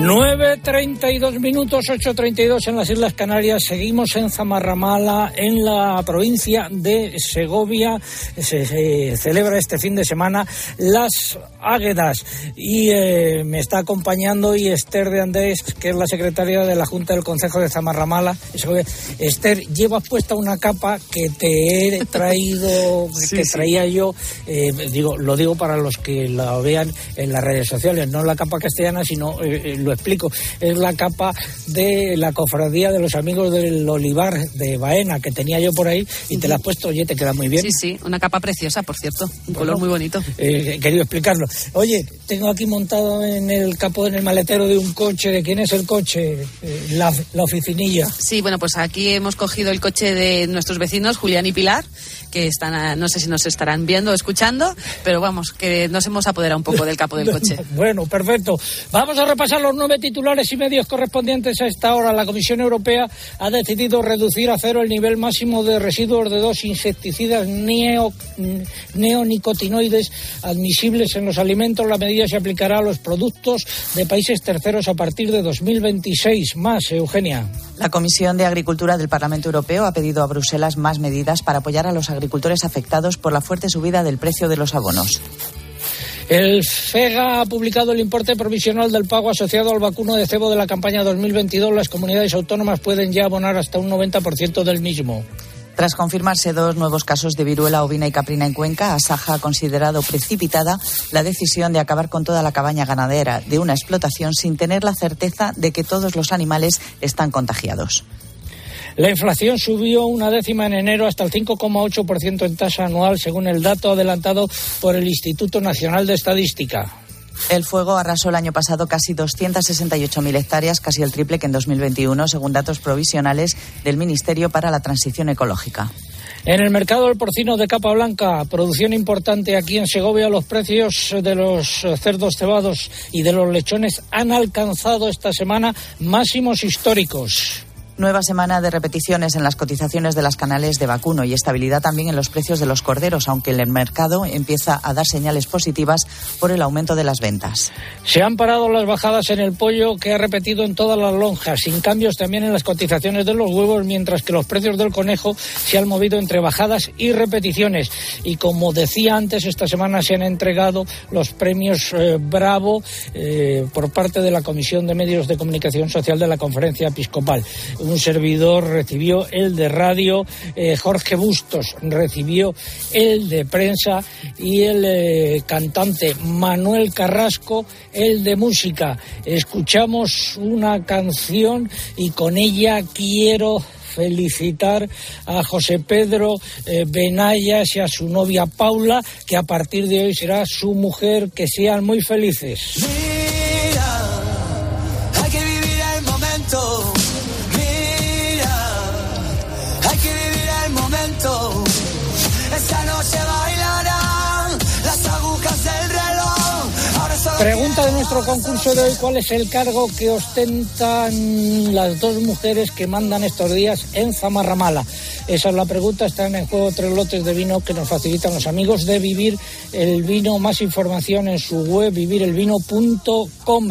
9.32 minutos, 8.32 en las Islas Canarias. Seguimos en Zamarramala, en la provincia de Segovia. Se, se celebra este fin de semana las Águedas. Y eh, me está acompañando y Esther de Andrés, que es la secretaria de la Junta del Consejo de Zamarramala. Segovia. Esther, llevas puesta una capa que te he traído, Sí, que sí. traía yo. eh, digo, lo digo para los que la vean en las redes sociales, no la capa castellana, sino eh, eh, lo explico. Es la capa de la cofradía de los amigos del Olivar de Baena que tenía yo por ahí y te la has puesto, oye, te queda muy bien. Sí, sí, una capa preciosa, por cierto. Un Bueno. color muy bonito. Eh, he querido explicarlo. Oye, tengo aquí montado en el capó, en el maletero de un coche. ¿De quién es el coche? Eh, la, la oficinilla. Sí, bueno, pues aquí hemos cogido el coche de nuestros vecinos, Julián y Pilar, que están, no sé si nos estarán viendo o escuchando, pero vamos, que nos hemos apoderado un poco del capo del coche. Bueno, perfecto. Vamos a repasar los nueve titulares y medios correspondientes a esta hora. La Comisión Europea ha decidido reducir a cero el nivel máximo de residuos de dos insecticidas neo- neonicotinoides admisibles en los alimentos. La medida se aplicará a los productos de países terceros a partir de 2026. Más, Eugenia. La Comisión de Agricultura del Parlamento Europeo ha pedido a Bruselas más medidas para apoyar a los agricultores afectados por la fuerte subida del precio de los abonos. El FEGA ha publicado el importe provisional del pago asociado al vacuno de cebo de la campaña 2022. Las comunidades autónomas pueden ya abonar hasta un 90% del mismo. Tras confirmarse dos nuevos casos de viruela ovina y caprina en Cuenca, Asaja ha considerado precipitada la decisión de acabar con toda la cabaña ganadera de una explotación sin tener la certeza de que todos los animales están contagiados. La inflación subió una décima en enero hasta el 5,8% en tasa anual, según el dato adelantado por el Instituto Nacional de Estadística. El fuego arrasó el año pasado casi 268.000 hectáreas, casi el triple que en 2021, según datos provisionales del Ministerio para la Transición Ecológica. En el mercado del porcino de capa blanca, producción importante aquí en Segovia, los precios de los cerdos cebados y de los lechones han alcanzado esta semana máximos históricos. Nueva semana de repeticiones en las cotizaciones de las canales de vacuno y estabilidad también en los precios de los corderos, aunque el mercado empieza a dar señales positivas por el aumento de las ventas. Se han parado las bajadas en el pollo que ha repetido en todas las lonjas, sin cambios también en las cotizaciones de los huevos, mientras que los precios del conejo se han movido entre bajadas y repeticiones. Y como decía antes, esta semana se han entregado los premios eh, Bravo eh, por parte de la Comisión de Medios de Comunicación Social de la Conferencia Episcopal servidor recibió el de radio, eh, Jorge Bustos recibió el de prensa y el eh, cantante Manuel Carrasco el de música. Escuchamos una canción y con ella quiero felicitar a José Pedro eh, Benayas y a su novia Paula, que a partir de hoy será su mujer, que sean muy felices. Nuestro concurso de hoy, ¿cuál es el cargo que ostentan las dos mujeres que mandan estos días en Zamarramala? Esa es la pregunta, están en juego tres lotes de vino que nos facilitan los amigos de Vivir el Vino. Más información en su web vivirelvino.com.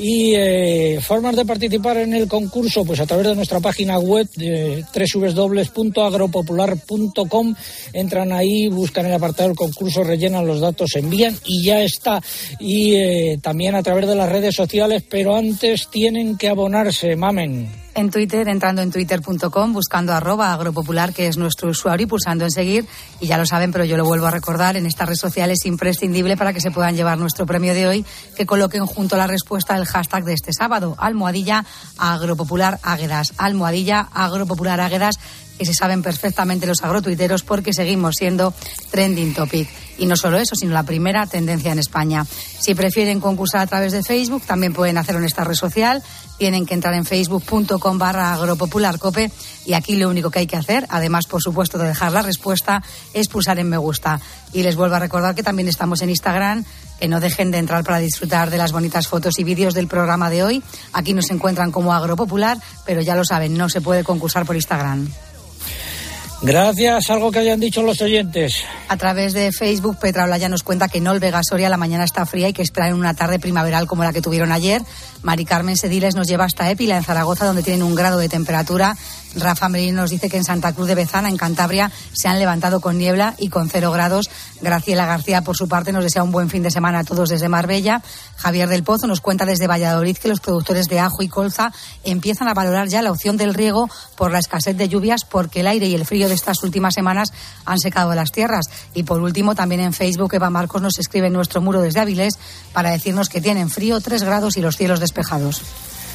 Y eh, formas de participar en el concurso, pues a través de nuestra página web de www.agropopular.com. Entran ahí, buscan el apartado del concurso, rellenan los datos, envían y ya está. Y eh, también a través de las redes sociales, pero antes tienen que abonarse, mamen en Twitter, entrando en twitter.com, buscando arroba agropopular, que es nuestro usuario, y pulsando en seguir. Y ya lo saben, pero yo lo vuelvo a recordar, en esta red social es imprescindible para que se puedan llevar nuestro premio de hoy, que coloquen junto a la respuesta el hashtag de este sábado, almohadilla agropopular águedas, almohadilla agropopular águedas, que se saben perfectamente los agrotuiteros porque seguimos siendo trending topic. Y no solo eso, sino la primera tendencia en España. Si prefieren concursar a través de Facebook, también pueden hacerlo en esta red social. Tienen que entrar en facebook.com barra agropopularcope y aquí lo único que hay que hacer, además por supuesto de dejar la respuesta, es pulsar en me gusta. Y les vuelvo a recordar que también estamos en Instagram, que no dejen de entrar para disfrutar de las bonitas fotos y vídeos del programa de hoy. Aquí nos encuentran como Agropopular, pero ya lo saben, no se puede concursar por Instagram. Gracias. Algo que hayan dicho los oyentes. A través de Facebook, Petra Olaya nos cuenta que en Olvega Soria la mañana está fría y que esperan una tarde primaveral como la que tuvieron ayer. Mari Carmen Sediles nos lleva hasta Épila, en Zaragoza, donde tienen un grado de temperatura. Rafa Merino nos dice que en Santa Cruz de Bezana, en Cantabria, se han levantado con niebla y con cero grados. Graciela García, por su parte, nos desea un buen fin de semana a todos desde Marbella. Javier del Pozo nos cuenta desde Valladolid que los productores de ajo y colza empiezan a valorar ya la opción del riego por la escasez de lluvias, porque el aire y el frío de estas últimas semanas han secado las tierras. Y por último, también en Facebook, Eva Marcos nos escribe en nuestro muro desde Avilés para decirnos que tienen frío, tres grados y los cielos despejados.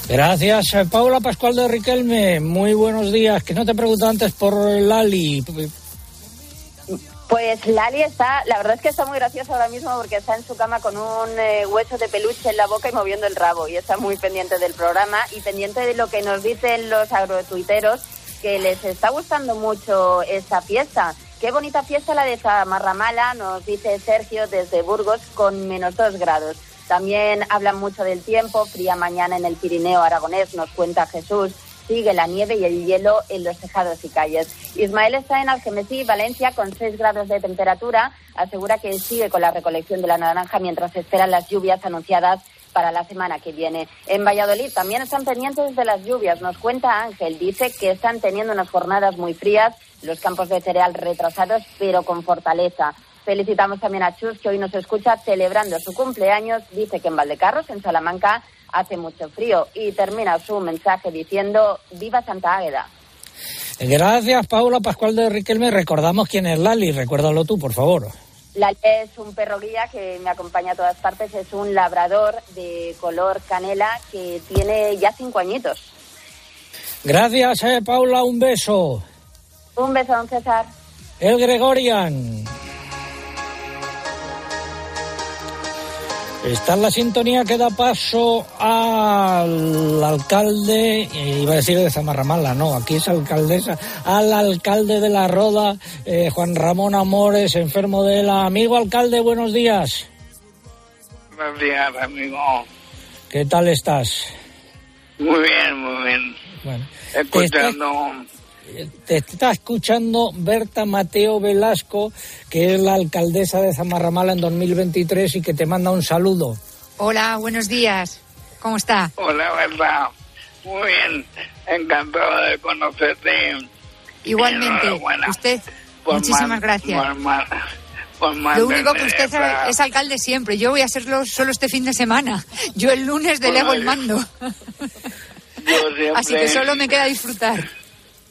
Gracias, eh, Paula Pascual de Riquelme. Muy buenos días. Que no te pregunto antes por Lali. Pues Lali está, la verdad es que está muy graciosa ahora mismo porque está en su cama con un eh, hueso de peluche en la boca y moviendo el rabo y está muy pendiente del programa y pendiente de lo que nos dicen los agrotuiteros que les está gustando mucho esta fiesta. Qué bonita fiesta la de Zamarramala, nos dice Sergio desde Burgos con menos dos grados. También hablan mucho del tiempo, fría mañana en el Pirineo aragonés, nos cuenta Jesús. Sigue la nieve y el hielo en los tejados y calles. Ismael está en Algemesí, Valencia, con 6 grados de temperatura. Asegura que sigue con la recolección de la naranja mientras esperan las lluvias anunciadas para la semana que viene. En Valladolid también están pendientes de las lluvias. Nos cuenta Ángel, dice que están teniendo unas jornadas muy frías, los campos de cereal retrasados, pero con fortaleza. Felicitamos también a Chus, que hoy nos escucha celebrando su cumpleaños. Dice que en Valdecarros, en Salamanca, hace mucho frío y termina su mensaje diciendo ¡Viva Santa Águeda! Gracias, Paula Pascual de Riquelme. Recordamos quién es Lali, recuérdalo tú, por favor. Lali es un perro guía que me acompaña a todas partes, es un labrador de color canela que tiene ya cinco añitos. Gracias, eh, Paula, un beso. Un beso, don César. El Gregorian. Está en la sintonía que da paso al alcalde, eh, iba a decir de Zamarramala, no, aquí es alcaldesa, al alcalde de La Roda, eh, Juan Ramón Amores, enfermo de la... Amigo alcalde, buenos días. Buenos días, amigo. ¿Qué tal estás? Muy bien, muy bien. Bueno, Escuchando... te está escuchando Berta Mateo Velasco, que es la alcaldesa de Zamarramala en 2023 y que te manda un saludo. Hola, buenos días. ¿Cómo está? Hola, verdad. Muy bien. Encantado de conocerte. Igualmente. Usted, por muchísimas gracias. por man- por Lo único que usted esa- es alcalde siempre. Yo voy a serlo solo este fin de semana. Yo el lunes delego el mando. yo siempre- Así que solo me queda disfrutar.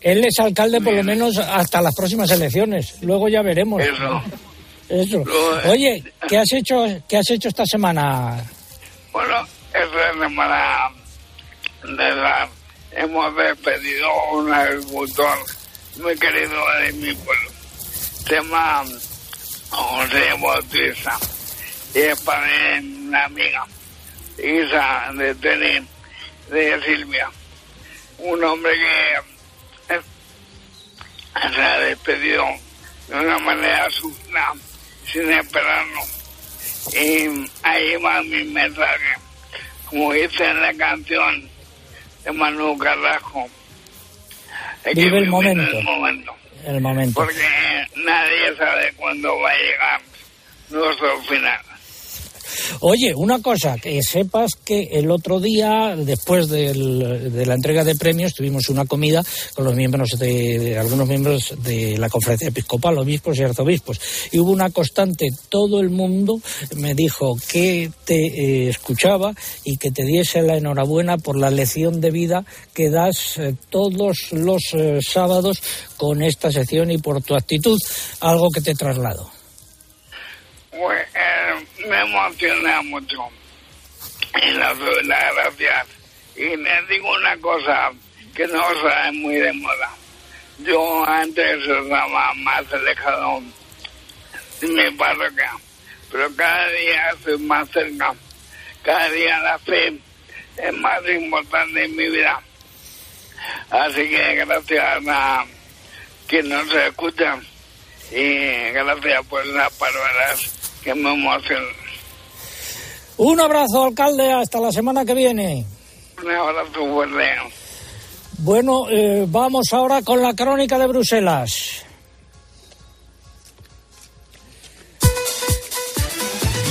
Él es alcalde por lo menos hasta las próximas elecciones. Luego ya veremos. Eso. Eso. Oye, ¿qué has hecho, qué has hecho esta semana? Bueno, esta semana de hemos despedido a un agricultor muy querido de mi pueblo. Se llama José Bautista y es para una amiga, Isa de Teni, de Silvia. Un hombre que se ha despedido de una manera súbita, sin esperarlo. Y ahí va mi mensaje, como dice en la canción de Manu Carrasco. Vive el vivir momento. el momento, El momento. porque nadie sabe cuándo va a llegar nuestro final. Oye, una cosa, que sepas que el otro día, después de la entrega de premios, tuvimos una comida con los miembros de, de algunos miembros de la conferencia episcopal, obispos y arzobispos. Y hubo una constante, todo el mundo me dijo que te eh, escuchaba y que te diese la enhorabuena por la lección de vida que das eh, todos los eh, sábados con esta sección y por tu actitud, algo que te traslado. Pues, eh, me emociona mucho. Y le doy las gracias. Y les digo una cosa que no está muy de moda. Yo antes estaba más alejado de mi parroquia, pero cada día estoy más cerca. Cada día la fe es más importante en mi vida. Así que gracias a quien nos escucha y gracias por las palabras Un abrazo, alcalde, hasta la semana que viene. Un abrazo fuerte. Bueno, eh, vamos ahora con la crónica de Bruselas.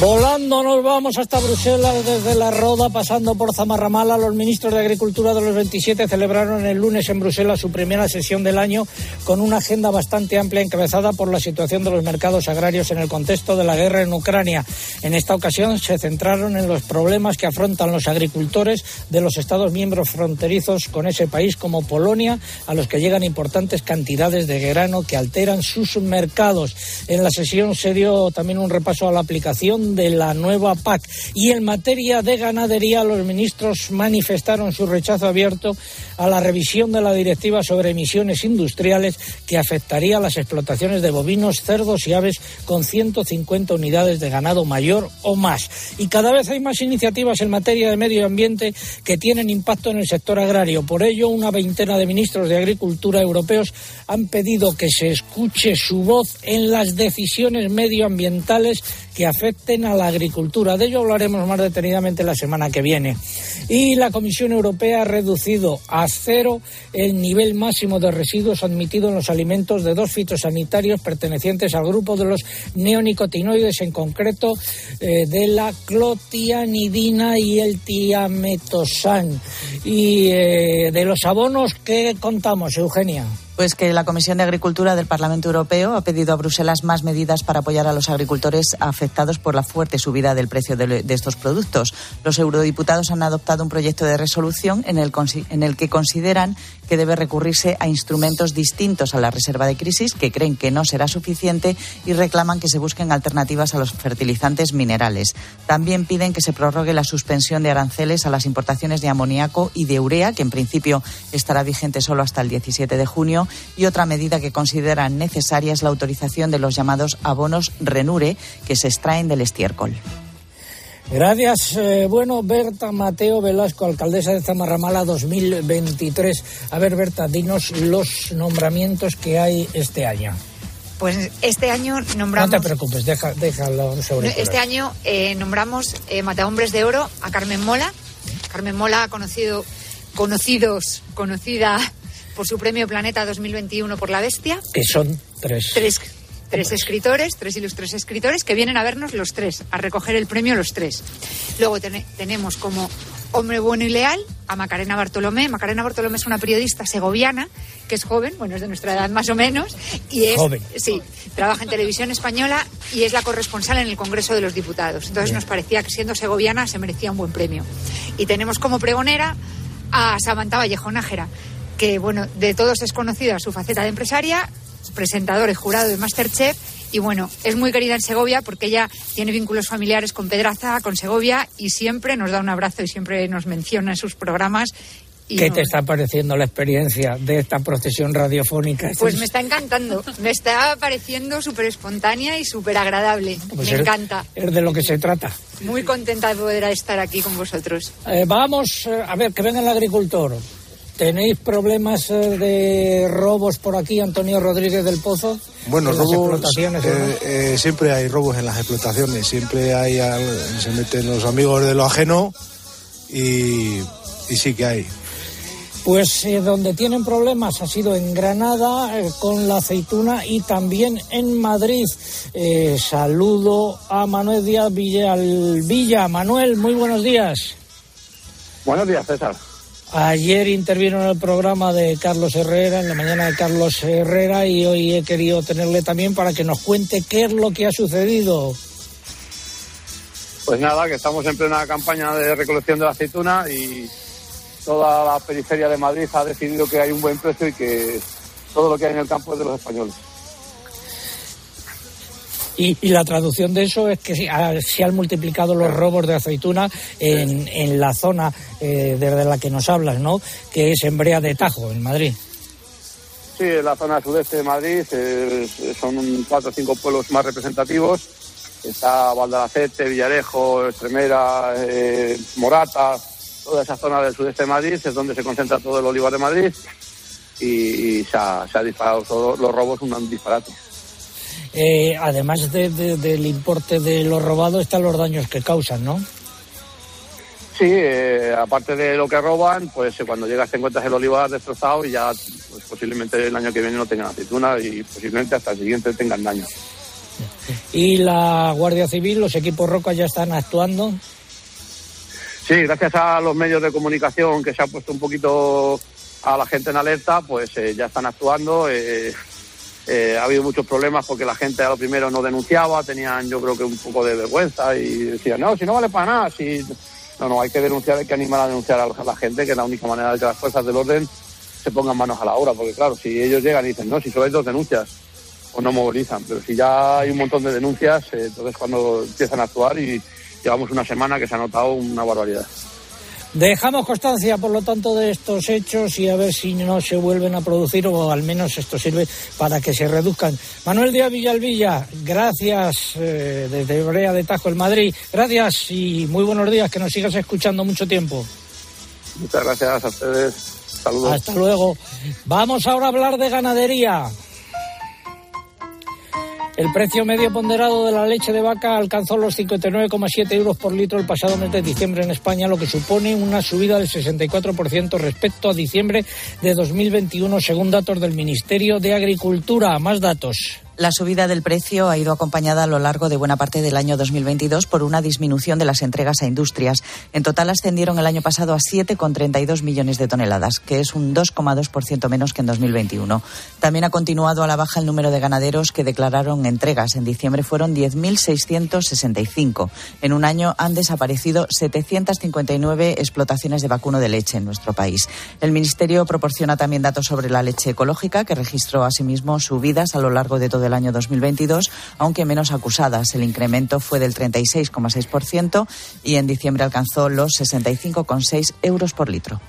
Volando nos vamos hasta Bruselas desde la Roda, pasando por Zamarramala. Los ministros de Agricultura de los 27 celebraron el lunes en Bruselas su primera sesión del año con una agenda bastante amplia encabezada por la situación de los mercados agrarios en el contexto de la guerra en Ucrania. En esta ocasión se centraron en los problemas que afrontan los agricultores de los Estados miembros fronterizos con ese país como Polonia, a los que llegan importantes cantidades de grano que alteran sus mercados. En la sesión se dio también un repaso a la aplicación de la nueva PAC. Y en materia de ganadería, los ministros manifestaron su rechazo abierto a la revisión de la directiva sobre emisiones industriales que afectaría a las explotaciones de bovinos, cerdos y aves con 150 unidades de ganado mayor o más. Y cada vez hay más iniciativas en materia de medio ambiente que tienen impacto en el sector agrario. Por ello, una veintena de ministros de Agricultura europeos han pedido que se escuche su voz en las decisiones medioambientales que afecten a la agricultura. De ello hablaremos más detenidamente la semana que viene. Y la Comisión Europea ha reducido a cero el nivel máximo de residuos admitido en los alimentos de dos fitosanitarios pertenecientes al grupo de los neonicotinoides, en concreto eh, de la clotianidina y el tiametosan. Y eh, de los abonos, ¿qué contamos, Eugenia? Pues que la Comisión de Agricultura del Parlamento Europeo ha pedido a Bruselas más medidas para apoyar a los agricultores afectados por la fuerte subida del precio de, de estos productos. Los eurodiputados han adoptado un proyecto de resolución en el, en el que consideran que debe recurrirse a instrumentos distintos a la reserva de crisis, que creen que no será suficiente y reclaman que se busquen alternativas a los fertilizantes minerales. También piden que se prorrogue la suspensión de aranceles a las importaciones de amoníaco y de urea, que en principio estará vigente solo hasta el 17 de junio, y otra medida que consideran necesaria es la autorización de los llamados abonos Renure, que se extraen del estiércol. Gracias. Eh, bueno, Berta Mateo Velasco, alcaldesa de Zamarramala 2023. A ver, Berta, dinos los nombramientos que hay este año. Pues este año nombramos. No te preocupes, deja, déjalo sobre. Este año eh, nombramos eh, Matahombres de Oro a Carmen Mola. Carmen Mola, conocido, conocidos, conocida por su premio Planeta 2021 por La Bestia. Que son tres. Tres, tres escritores, tres ilustres escritores que vienen a vernos los tres, a recoger el premio los tres. Luego tenemos como hombre bueno y leal a Macarena Bartolomé. Macarena Bartolomé es una periodista segoviana que es joven, bueno, es de nuestra edad más o menos, y es joven. sí, trabaja en televisión española y es la corresponsal en el Congreso de los Diputados. Entonces nos parecía que siendo segoviana se merecía un buen premio. Y tenemos como pregonera a Samantha Vallejo Nájera, que bueno, de todos es conocida su faceta de empresaria, presentador y jurado de Masterchef y bueno, es muy querida en Segovia porque ella tiene vínculos familiares con Pedraza, con Segovia y siempre nos da un abrazo y siempre nos menciona en sus programas. ¿Qué te está pareciendo la experiencia de esta procesión radiofónica? Pues me está encantando, me está pareciendo súper espontánea y súper agradable. Pues me encanta. Es de lo que se trata. Muy contenta de poder estar aquí con vosotros. Eh, vamos, eh, a ver, que venga el agricultor. ¿Tenéis problemas eh, de robos por aquí, Antonio Rodríguez del Pozo? Bueno, robos, eh, eh, siempre hay robos en las explotaciones, siempre hay, se meten los amigos de lo ajeno y, sí que hay. Pues donde tienen problemas ha sido en Granada con la aceituna y también en Madrid. saludo a Manuel Díaz Villa. Manuel, muy buenos días. Buenos días, César. Ayer intervino en el programa de Carlos Herrera, en la mañana de Carlos Herrera, y hoy he querido tenerle también para que nos cuente qué es lo que ha sucedido. Pues nada, que estamos en plena campaña de recolección de la aceituna y toda la periferia de Madrid ha decidido que hay un buen precio y que todo lo que hay en el campo es de los españoles. Y, la traducción de eso es que se, han multiplicado los robos de aceituna en, la zona eh, desde la que nos hablas, ¿no? Que es en Brea de Tajo, en Madrid. Sí, en la zona sudeste de Madrid son cuatro o cinco pueblos más representativos. Está Valdalacete, Villarejo, Extremera, eh, Morata, toda esa zona del sudeste de Madrid es donde se concentra todo el olivar de Madrid y, se, se ha disparado todos los robos un disparate. Eh, además del importe de lo robado, están los daños que causan, ¿no? Sí, eh, aparte de lo que roban, pues eh, cuando llegas te encuentras el olivar destrozado y ya pues, posiblemente el año que viene no tengan aceituna y posiblemente hasta el siguiente tengan daño. ¿Y la Guardia Civil, los equipos Roca ya están actuando? Sí, gracias a los medios de comunicación que se ha puesto un poquito a la gente en alerta, pues ya están actuando. Eh, ha habido muchos problemas porque la gente a lo primero no denunciaba, tenían yo creo que un poco de vergüenza y decían, no, si no vale para nada, si... No, no, hay que denunciar, hay que animar a denunciar a la gente, que es la única manera de que las fuerzas del orden se pongan manos a la obra, porque claro, si ellos llegan y dicen, no, si solo hay dos denuncias, pues no movilizan, pero si ya hay un montón de denuncias, eh, entonces cuando empiezan a actuar y llevamos una semana que se ha notado una barbaridad. Dejamos constancia, por lo tanto, de estos hechos y a ver si no se vuelven a producir o al menos esto sirve para que se reduzcan. Manuel Díaz Villalvilla, gracias eh, desde Brea de Tajo, el Madrid. Gracias y muy buenos días, que nos sigas escuchando mucho tiempo. Muchas gracias a ustedes. Saludos. Hasta luego. Vamos ahora a hablar de ganadería. El precio medio ponderado de la leche de vaca alcanzó los 59,7 euros por litro el pasado mes de diciembre en España, lo que supone una subida del 64% respecto a diciembre de 2021, según datos del Ministerio de Agricultura. Más datos. La subida del precio ha ido acompañada a lo largo de buena parte del año 2022 por una disminución de las entregas a industrias. En total ascendieron el año pasado a 7,32 millones de toneladas, que es un 2,2% menos que en 2021. También ha continuado a la baja el número de ganaderos que declararon entregas. En diciembre fueron 10.665. En un año han desaparecido 759 explotaciones de vacuno de leche en nuestro país. El Ministerio proporciona también datos sobre la leche ecológica, que registró asimismo subidas a lo largo de todo del año 2022, aunque menos acusadas. El incremento fue del 36,6% y en diciembre alcanzó los 65,6 euros por litro.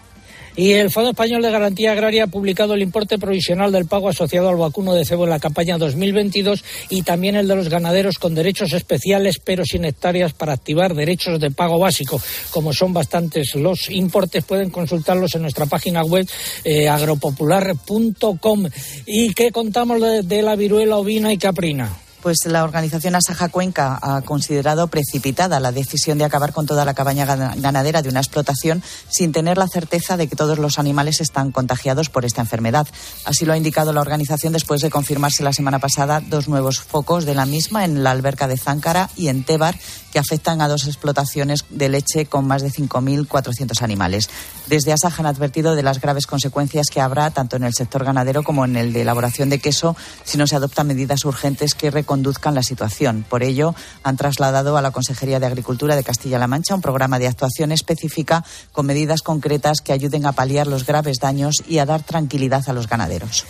Y el Fondo Español de Garantía Agraria ha publicado el importe provisional del pago asociado al vacuno de cebo en la campaña 2022 y también el de los ganaderos con derechos especiales pero sin hectáreas para activar derechos de pago básico. Como son bastantes los importes, pueden consultarlos en nuestra página web eh, agropopular.com. ¿Y qué contamos de la viruela ovina y caprina? Pues la organización Asaja Cuenca ha considerado precipitada la decisión de acabar con toda la cabaña ganadera de una explotación sin tener la certeza de que todos los animales están contagiados por esta enfermedad. Así lo ha indicado la organización después de confirmarse la semana pasada dos nuevos focos de la misma en la alberca de Záncara y en Tebar que afectan a dos explotaciones de leche con más de 5.400 animales. Desde Asaja han advertido de las graves consecuencias que habrá tanto en el sector ganadero como en el de elaboración de queso si no se adoptan medidas urgentes que conduzcan la situación. Por ello, han trasladado a la Consejería de Agricultura de Castilla-La Mancha un programa de actuación específica con medidas concretas que ayuden a paliar los graves daños y a dar tranquilidad a los ganaderos.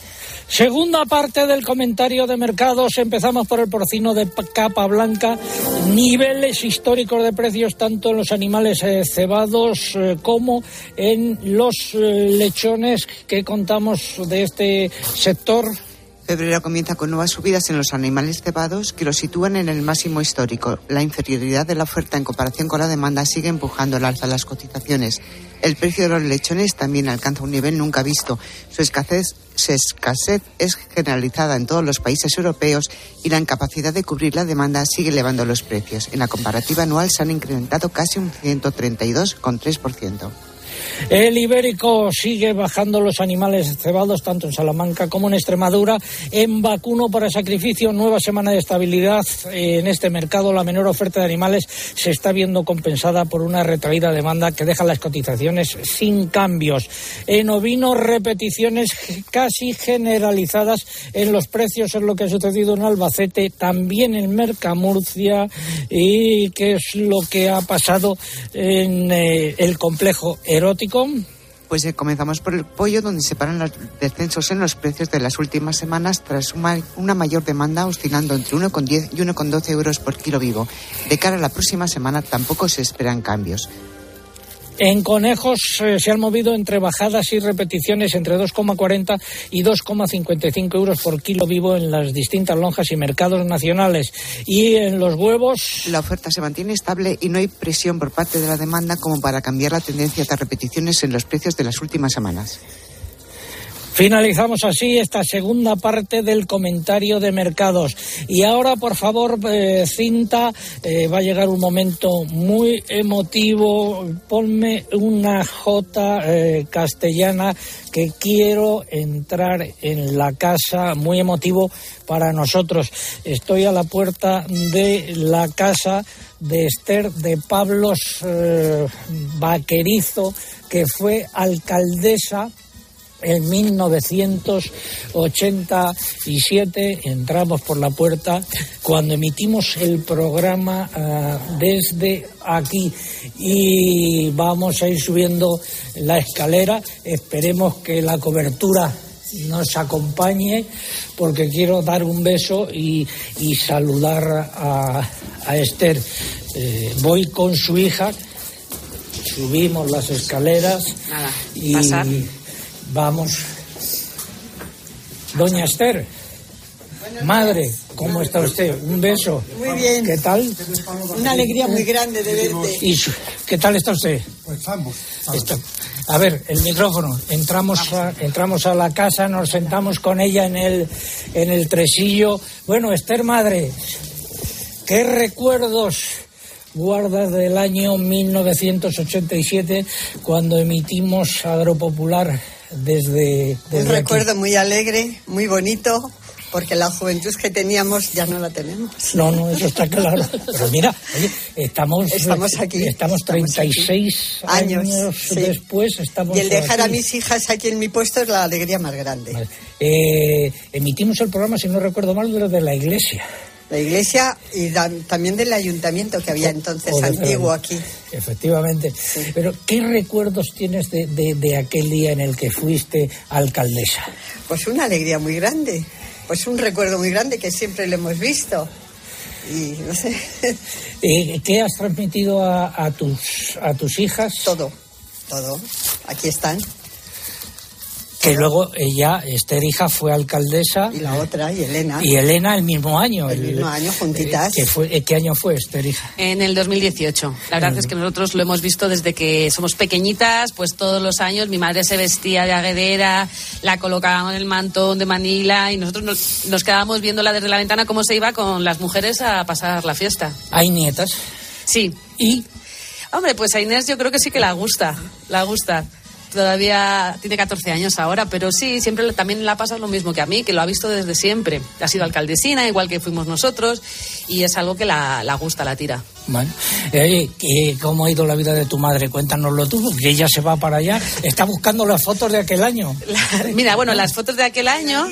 Segunda parte del comentario de mercados. Empezamos por el porcino de capa blanca. Niveles históricos de precios tanto en los animales eh, cebados eh, como en los eh, lechones que contamos de este sector. Febrero comienza con nuevas subidas en los animales cebados que los sitúan en el máximo histórico. La inferioridad de la oferta en comparación con la demanda sigue empujando al alza las cotizaciones. El precio de los lechones también alcanza un nivel nunca visto. Su escasez, su escasez es generalizada en todos los países europeos y la incapacidad de cubrir la demanda sigue elevando los precios. En la comparativa anual se han incrementado casi un 132,3%. El ibérico sigue bajando los animales cebados tanto en Salamanca como en Extremadura. En vacuno para sacrificio, nueva semana de estabilidad en este mercado. La menor oferta de animales se está viendo compensada por una retraída demanda que deja las cotizaciones sin cambios. En ovino, repeticiones casi generalizadas en los precios es lo que ha sucedido en Albacete, también en Mercamurcia y qué es lo que ha pasado en eh, el complejo erótico pues eh, comenzamos por el pollo, donde se paran los descensos en los precios de las últimas semanas tras una, una mayor demanda oscilando entre 1,10 y 1,12 euros por kilo vivo. De cara a la próxima semana tampoco se esperan cambios. En conejos eh, se han movido entre bajadas y repeticiones entre 2,40 y 2,55 euros por kilo vivo en las distintas lonjas y mercados nacionales. Y en los huevos. La oferta se mantiene estable y no hay presión por parte de la demanda como para cambiar la tendencia de repeticiones en los precios de las últimas semanas. Finalizamos así esta segunda parte del comentario de mercados. Y ahora, por favor, eh, cinta, eh, va a llegar un momento muy emotivo. Ponme una J eh, castellana que quiero entrar en la casa, muy emotivo para nosotros. Estoy a la puerta de la casa de Esther de Pablos Vaquerizo, que fue alcaldesa en 1987 entramos por la puerta cuando emitimos el programa ah, desde aquí y vamos a ir subiendo la escalera. Esperemos que la cobertura nos acompañe porque quiero dar un beso y, saludar a, Esther. Eh, voy con su hija, subimos las escaleras y... Vamos. Doña Esther, madre, ¿cómo está usted? Un beso. Muy bien. ¿Qué tal? Una alegría muy grande de verte. ¿Y qué tal está usted? Pues vamos. A ver, el micrófono. Entramos a, entramos a la casa, nos sentamos con ella en el, en el tresillo. Bueno, Esther, madre, ¿qué recuerdos guardas del año 1987 cuando emitimos Agropopular desde, Un recuerdo muy alegre, muy bonito, porque la juventud que teníamos ya no la tenemos. No, no, eso está claro. Pero mira, estamos, estamos aquí. Estamos 36 años, después. Estamos y el dejar a mis hijas aquí en mi puesto es la alegría más grande. Eh, emitimos el programa, si no recuerdo mal, de la iglesia la iglesia y también del ayuntamiento que había entonces antiguo aquí. Efectivamente. Pero, ¿qué recuerdos tienes de, aquel día en el que fuiste alcaldesa? Pues una alegría muy grande. Pues un recuerdo muy grande que siempre lo hemos visto. Y no sé. Eh, ¿Qué has transmitido a, tus, a tus hijas? Todo, todo. Aquí están. Que luego ella, Esther hija, fue alcaldesa. Y la otra, y Elena. Y Elena el mismo año. El, mismo año, juntitas. ¿qué, fue, ¿Qué año fue Esther hija? En el 2018. La verdad es que nosotros lo hemos visto desde que somos pequeñitas, pues todos los años mi madre se vestía de aguedera, la colocaban en el mantón de Manila y nosotros nos, nos quedábamos viéndola desde la ventana cómo se iba con las mujeres a pasar la fiesta. ¿Hay nietas? Sí. ¿Y? Hombre, pues a Inés yo creo que sí que la gusta, la gusta. Todavía tiene 14 años ahora, pero sí, siempre también la pasa lo mismo que a mí, que lo ha visto desde siempre. Ha sido alcaldesina, igual que fuimos nosotros, y es algo que la, la gusta, la tira. Bueno, eh, ¿cómo ha ido la vida de tu madre? Cuéntanoslo tú, porque ella se va para allá. Está buscando las fotos de aquel año. mira, bueno, las fotos de aquel año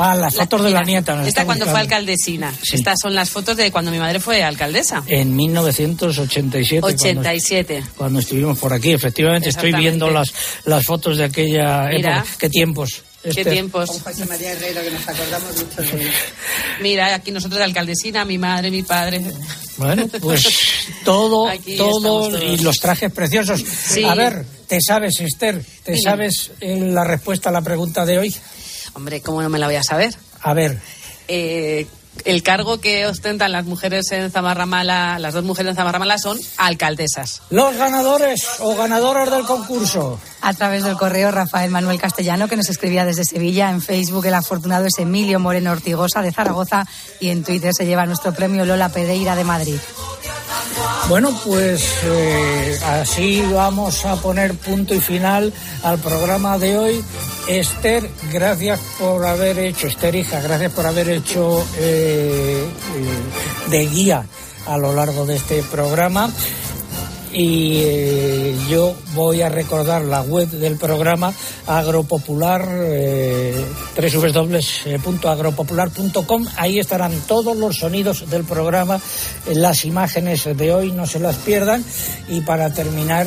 Ah, las fotos de la nieta. Esta cuando fue alcaldesina. Estas son las fotos de cuando mi madre fue alcaldesa. En 1987. 87. Cuando, cuando estuvimos por aquí, efectivamente, estoy viendo las, las fotos de aquella época. ¿Qué tiempos? Qué este, tiempos. Con José María Herrero, que nos acordamos mucho de él. Mira, aquí nosotros de alcaldesina, mi madre, mi padre. Bueno, pues todo, todo y los trajes preciosos. A ver, ¿te sabes, Esther? ¿Te sabes la respuesta a la pregunta de hoy? Hombre, ¿cómo no me la voy a saber? A ver. Eh, el cargo que ostentan las mujeres en Zamarramala, las dos mujeres en Zamarramala son alcaldesas. Los ganadores o ganadoras del concurso. A través del correo Rafael Manuel Castellano, que nos escribía desde Sevilla. En Facebook el afortunado es Emilio Moreno Ortigosa de Zaragoza. Y en Twitter se lleva nuestro premio Lola Pereira de Madrid. Bueno, pues eh, así vamos a poner punto y final al programa de hoy. Esther, gracias por haber hecho, Esther hija, gracias por haber hecho eh, eh, de guía a lo largo de este programa y eh, yo voy a recordar la web del programa agropopular eh, www.agropopular.com ahí estarán todos los sonidos del programa las imágenes de hoy no se las pierdan. Y para terminar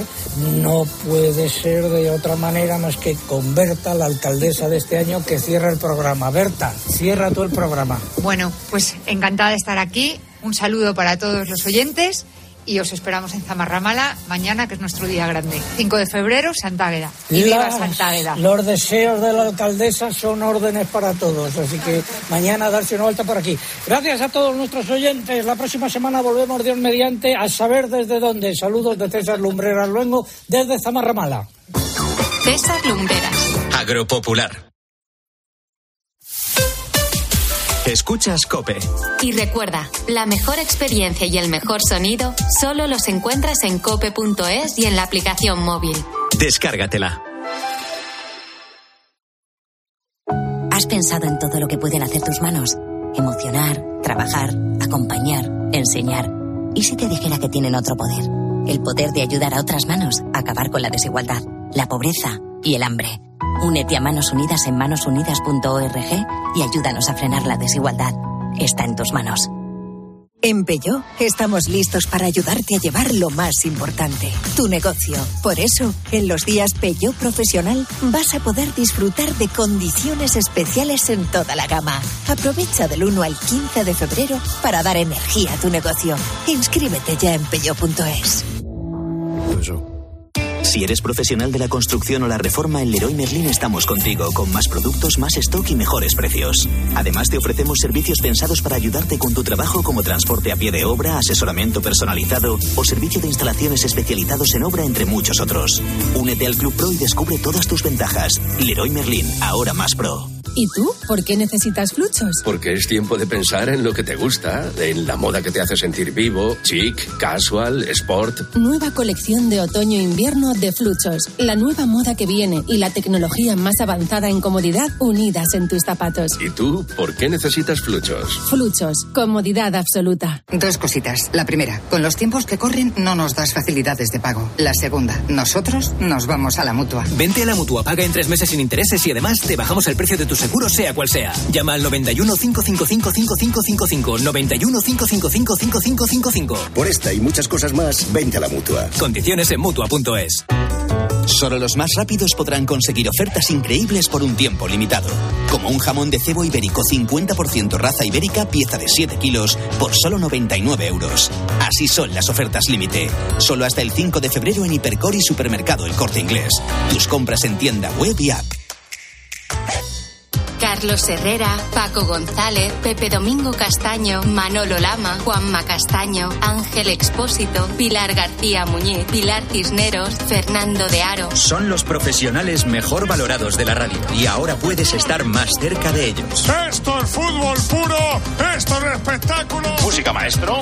no puede ser de otra manera más que con Berta la alcaldesa de este año que cierra el programa. Berta cierra tú el programa. Bueno pues encantada de estar aquí. Un saludo para todos los oyentes y os esperamos en Zamarramala mañana, que es nuestro día grande. 5 de febrero, Santa Águeda. Y viva Santa Águeda. Los deseos de la alcaldesa son órdenes para todos, así que mañana darse una vuelta por aquí. Gracias a todos nuestros oyentes. La próxima semana volvemos Dios mediante a saber desde dónde. Saludos de César Lumbreras Luengo desde Zamarramala. César Lumbreras. Agropopular. Escuchas Cope. Y recuerda, la mejor experiencia y el mejor sonido solo los encuentras en cope.es y en la aplicación móvil. Descárgatela. ¿Has pensado en todo lo que pueden hacer tus manos? Emocionar, trabajar, acompañar, enseñar. ¿Y si te dijera que tienen otro poder? El poder de ayudar a otras manos a acabar con la desigualdad, la pobreza y el hambre. Únete a Manos Unidas en manosunidas.org y ayúdanos a frenar la desigualdad. Está en tus manos. En Peugeot estamos listos para ayudarte a llevar lo más importante, tu negocio. Por eso, en los días Peugeot Profesional vas a poder disfrutar de condiciones especiales en toda la gama. Aprovecha del 1 al 15 de febrero para dar energía a tu negocio. Inscríbete ya en peugeot.es. Si eres profesional de la construcción o la reforma, en Leroy Merlin estamos contigo, con más productos, más stock y mejores precios. Además, te ofrecemos servicios pensados para ayudarte con tu trabajo como transporte a pie de obra, asesoramiento personalizado o servicio de instalaciones especializados en obra, entre muchos otros. Únete al Club Pro y descubre todas tus ventajas. Leroy Merlin, ahora más pro. ¿Y tú? ¿Por qué necesitas fluchos? Porque es tiempo de pensar en lo que te gusta, en la moda que te hace sentir vivo, chic, casual, sport. Nueva colección de otoño-invierno de fluchos. La nueva moda que viene y la tecnología más avanzada en comodidad unidas en tus zapatos. ¿Y tú? ¿Por qué necesitas fluchos? Fluchos. Comodidad absoluta. Dos cositas. La primera, con los tiempos que corren no nos das facilidades de pago. La segunda, nosotros nos vamos a la mutua. Vente a la mutua, paga en tres meses sin intereses y además te bajamos el precio de tus seguro sea cual sea. Llama al 91 555 5555 91 555 5555. Por esta y muchas cosas más, vente a la mutua. Condiciones en mutua.es. Solo los más rápidos podrán conseguir ofertas increíbles por un tiempo limitado. Como un jamón de cebo ibérico 50% raza ibérica, pieza de 7 kilos, por solo 99 euros. Así son las ofertas límite. Solo hasta el 5 de febrero en Hipercor y Supermercado El Corte Inglés. Tus compras en tienda web y app. Carlos Herrera, Paco González, Pepe Domingo Castaño, Manolo Lama, Juanma Castaño, Ángel Expósito, Pilar García Muñiz, Pilar Cisneros, Fernando de Aro. Son los profesionales mejor valorados de la radio y ahora puedes estar más cerca de ellos. Esto es fútbol puro, esto es espectáculo. Música maestro.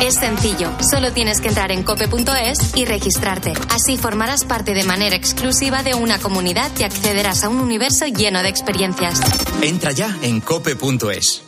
Es sencillo, solo tienes que entrar en cope.es y registrarte. Así formarás parte de manera exclusiva de una comunidad y accederás a un universo lleno de experiencias. Entra ya en cope.es.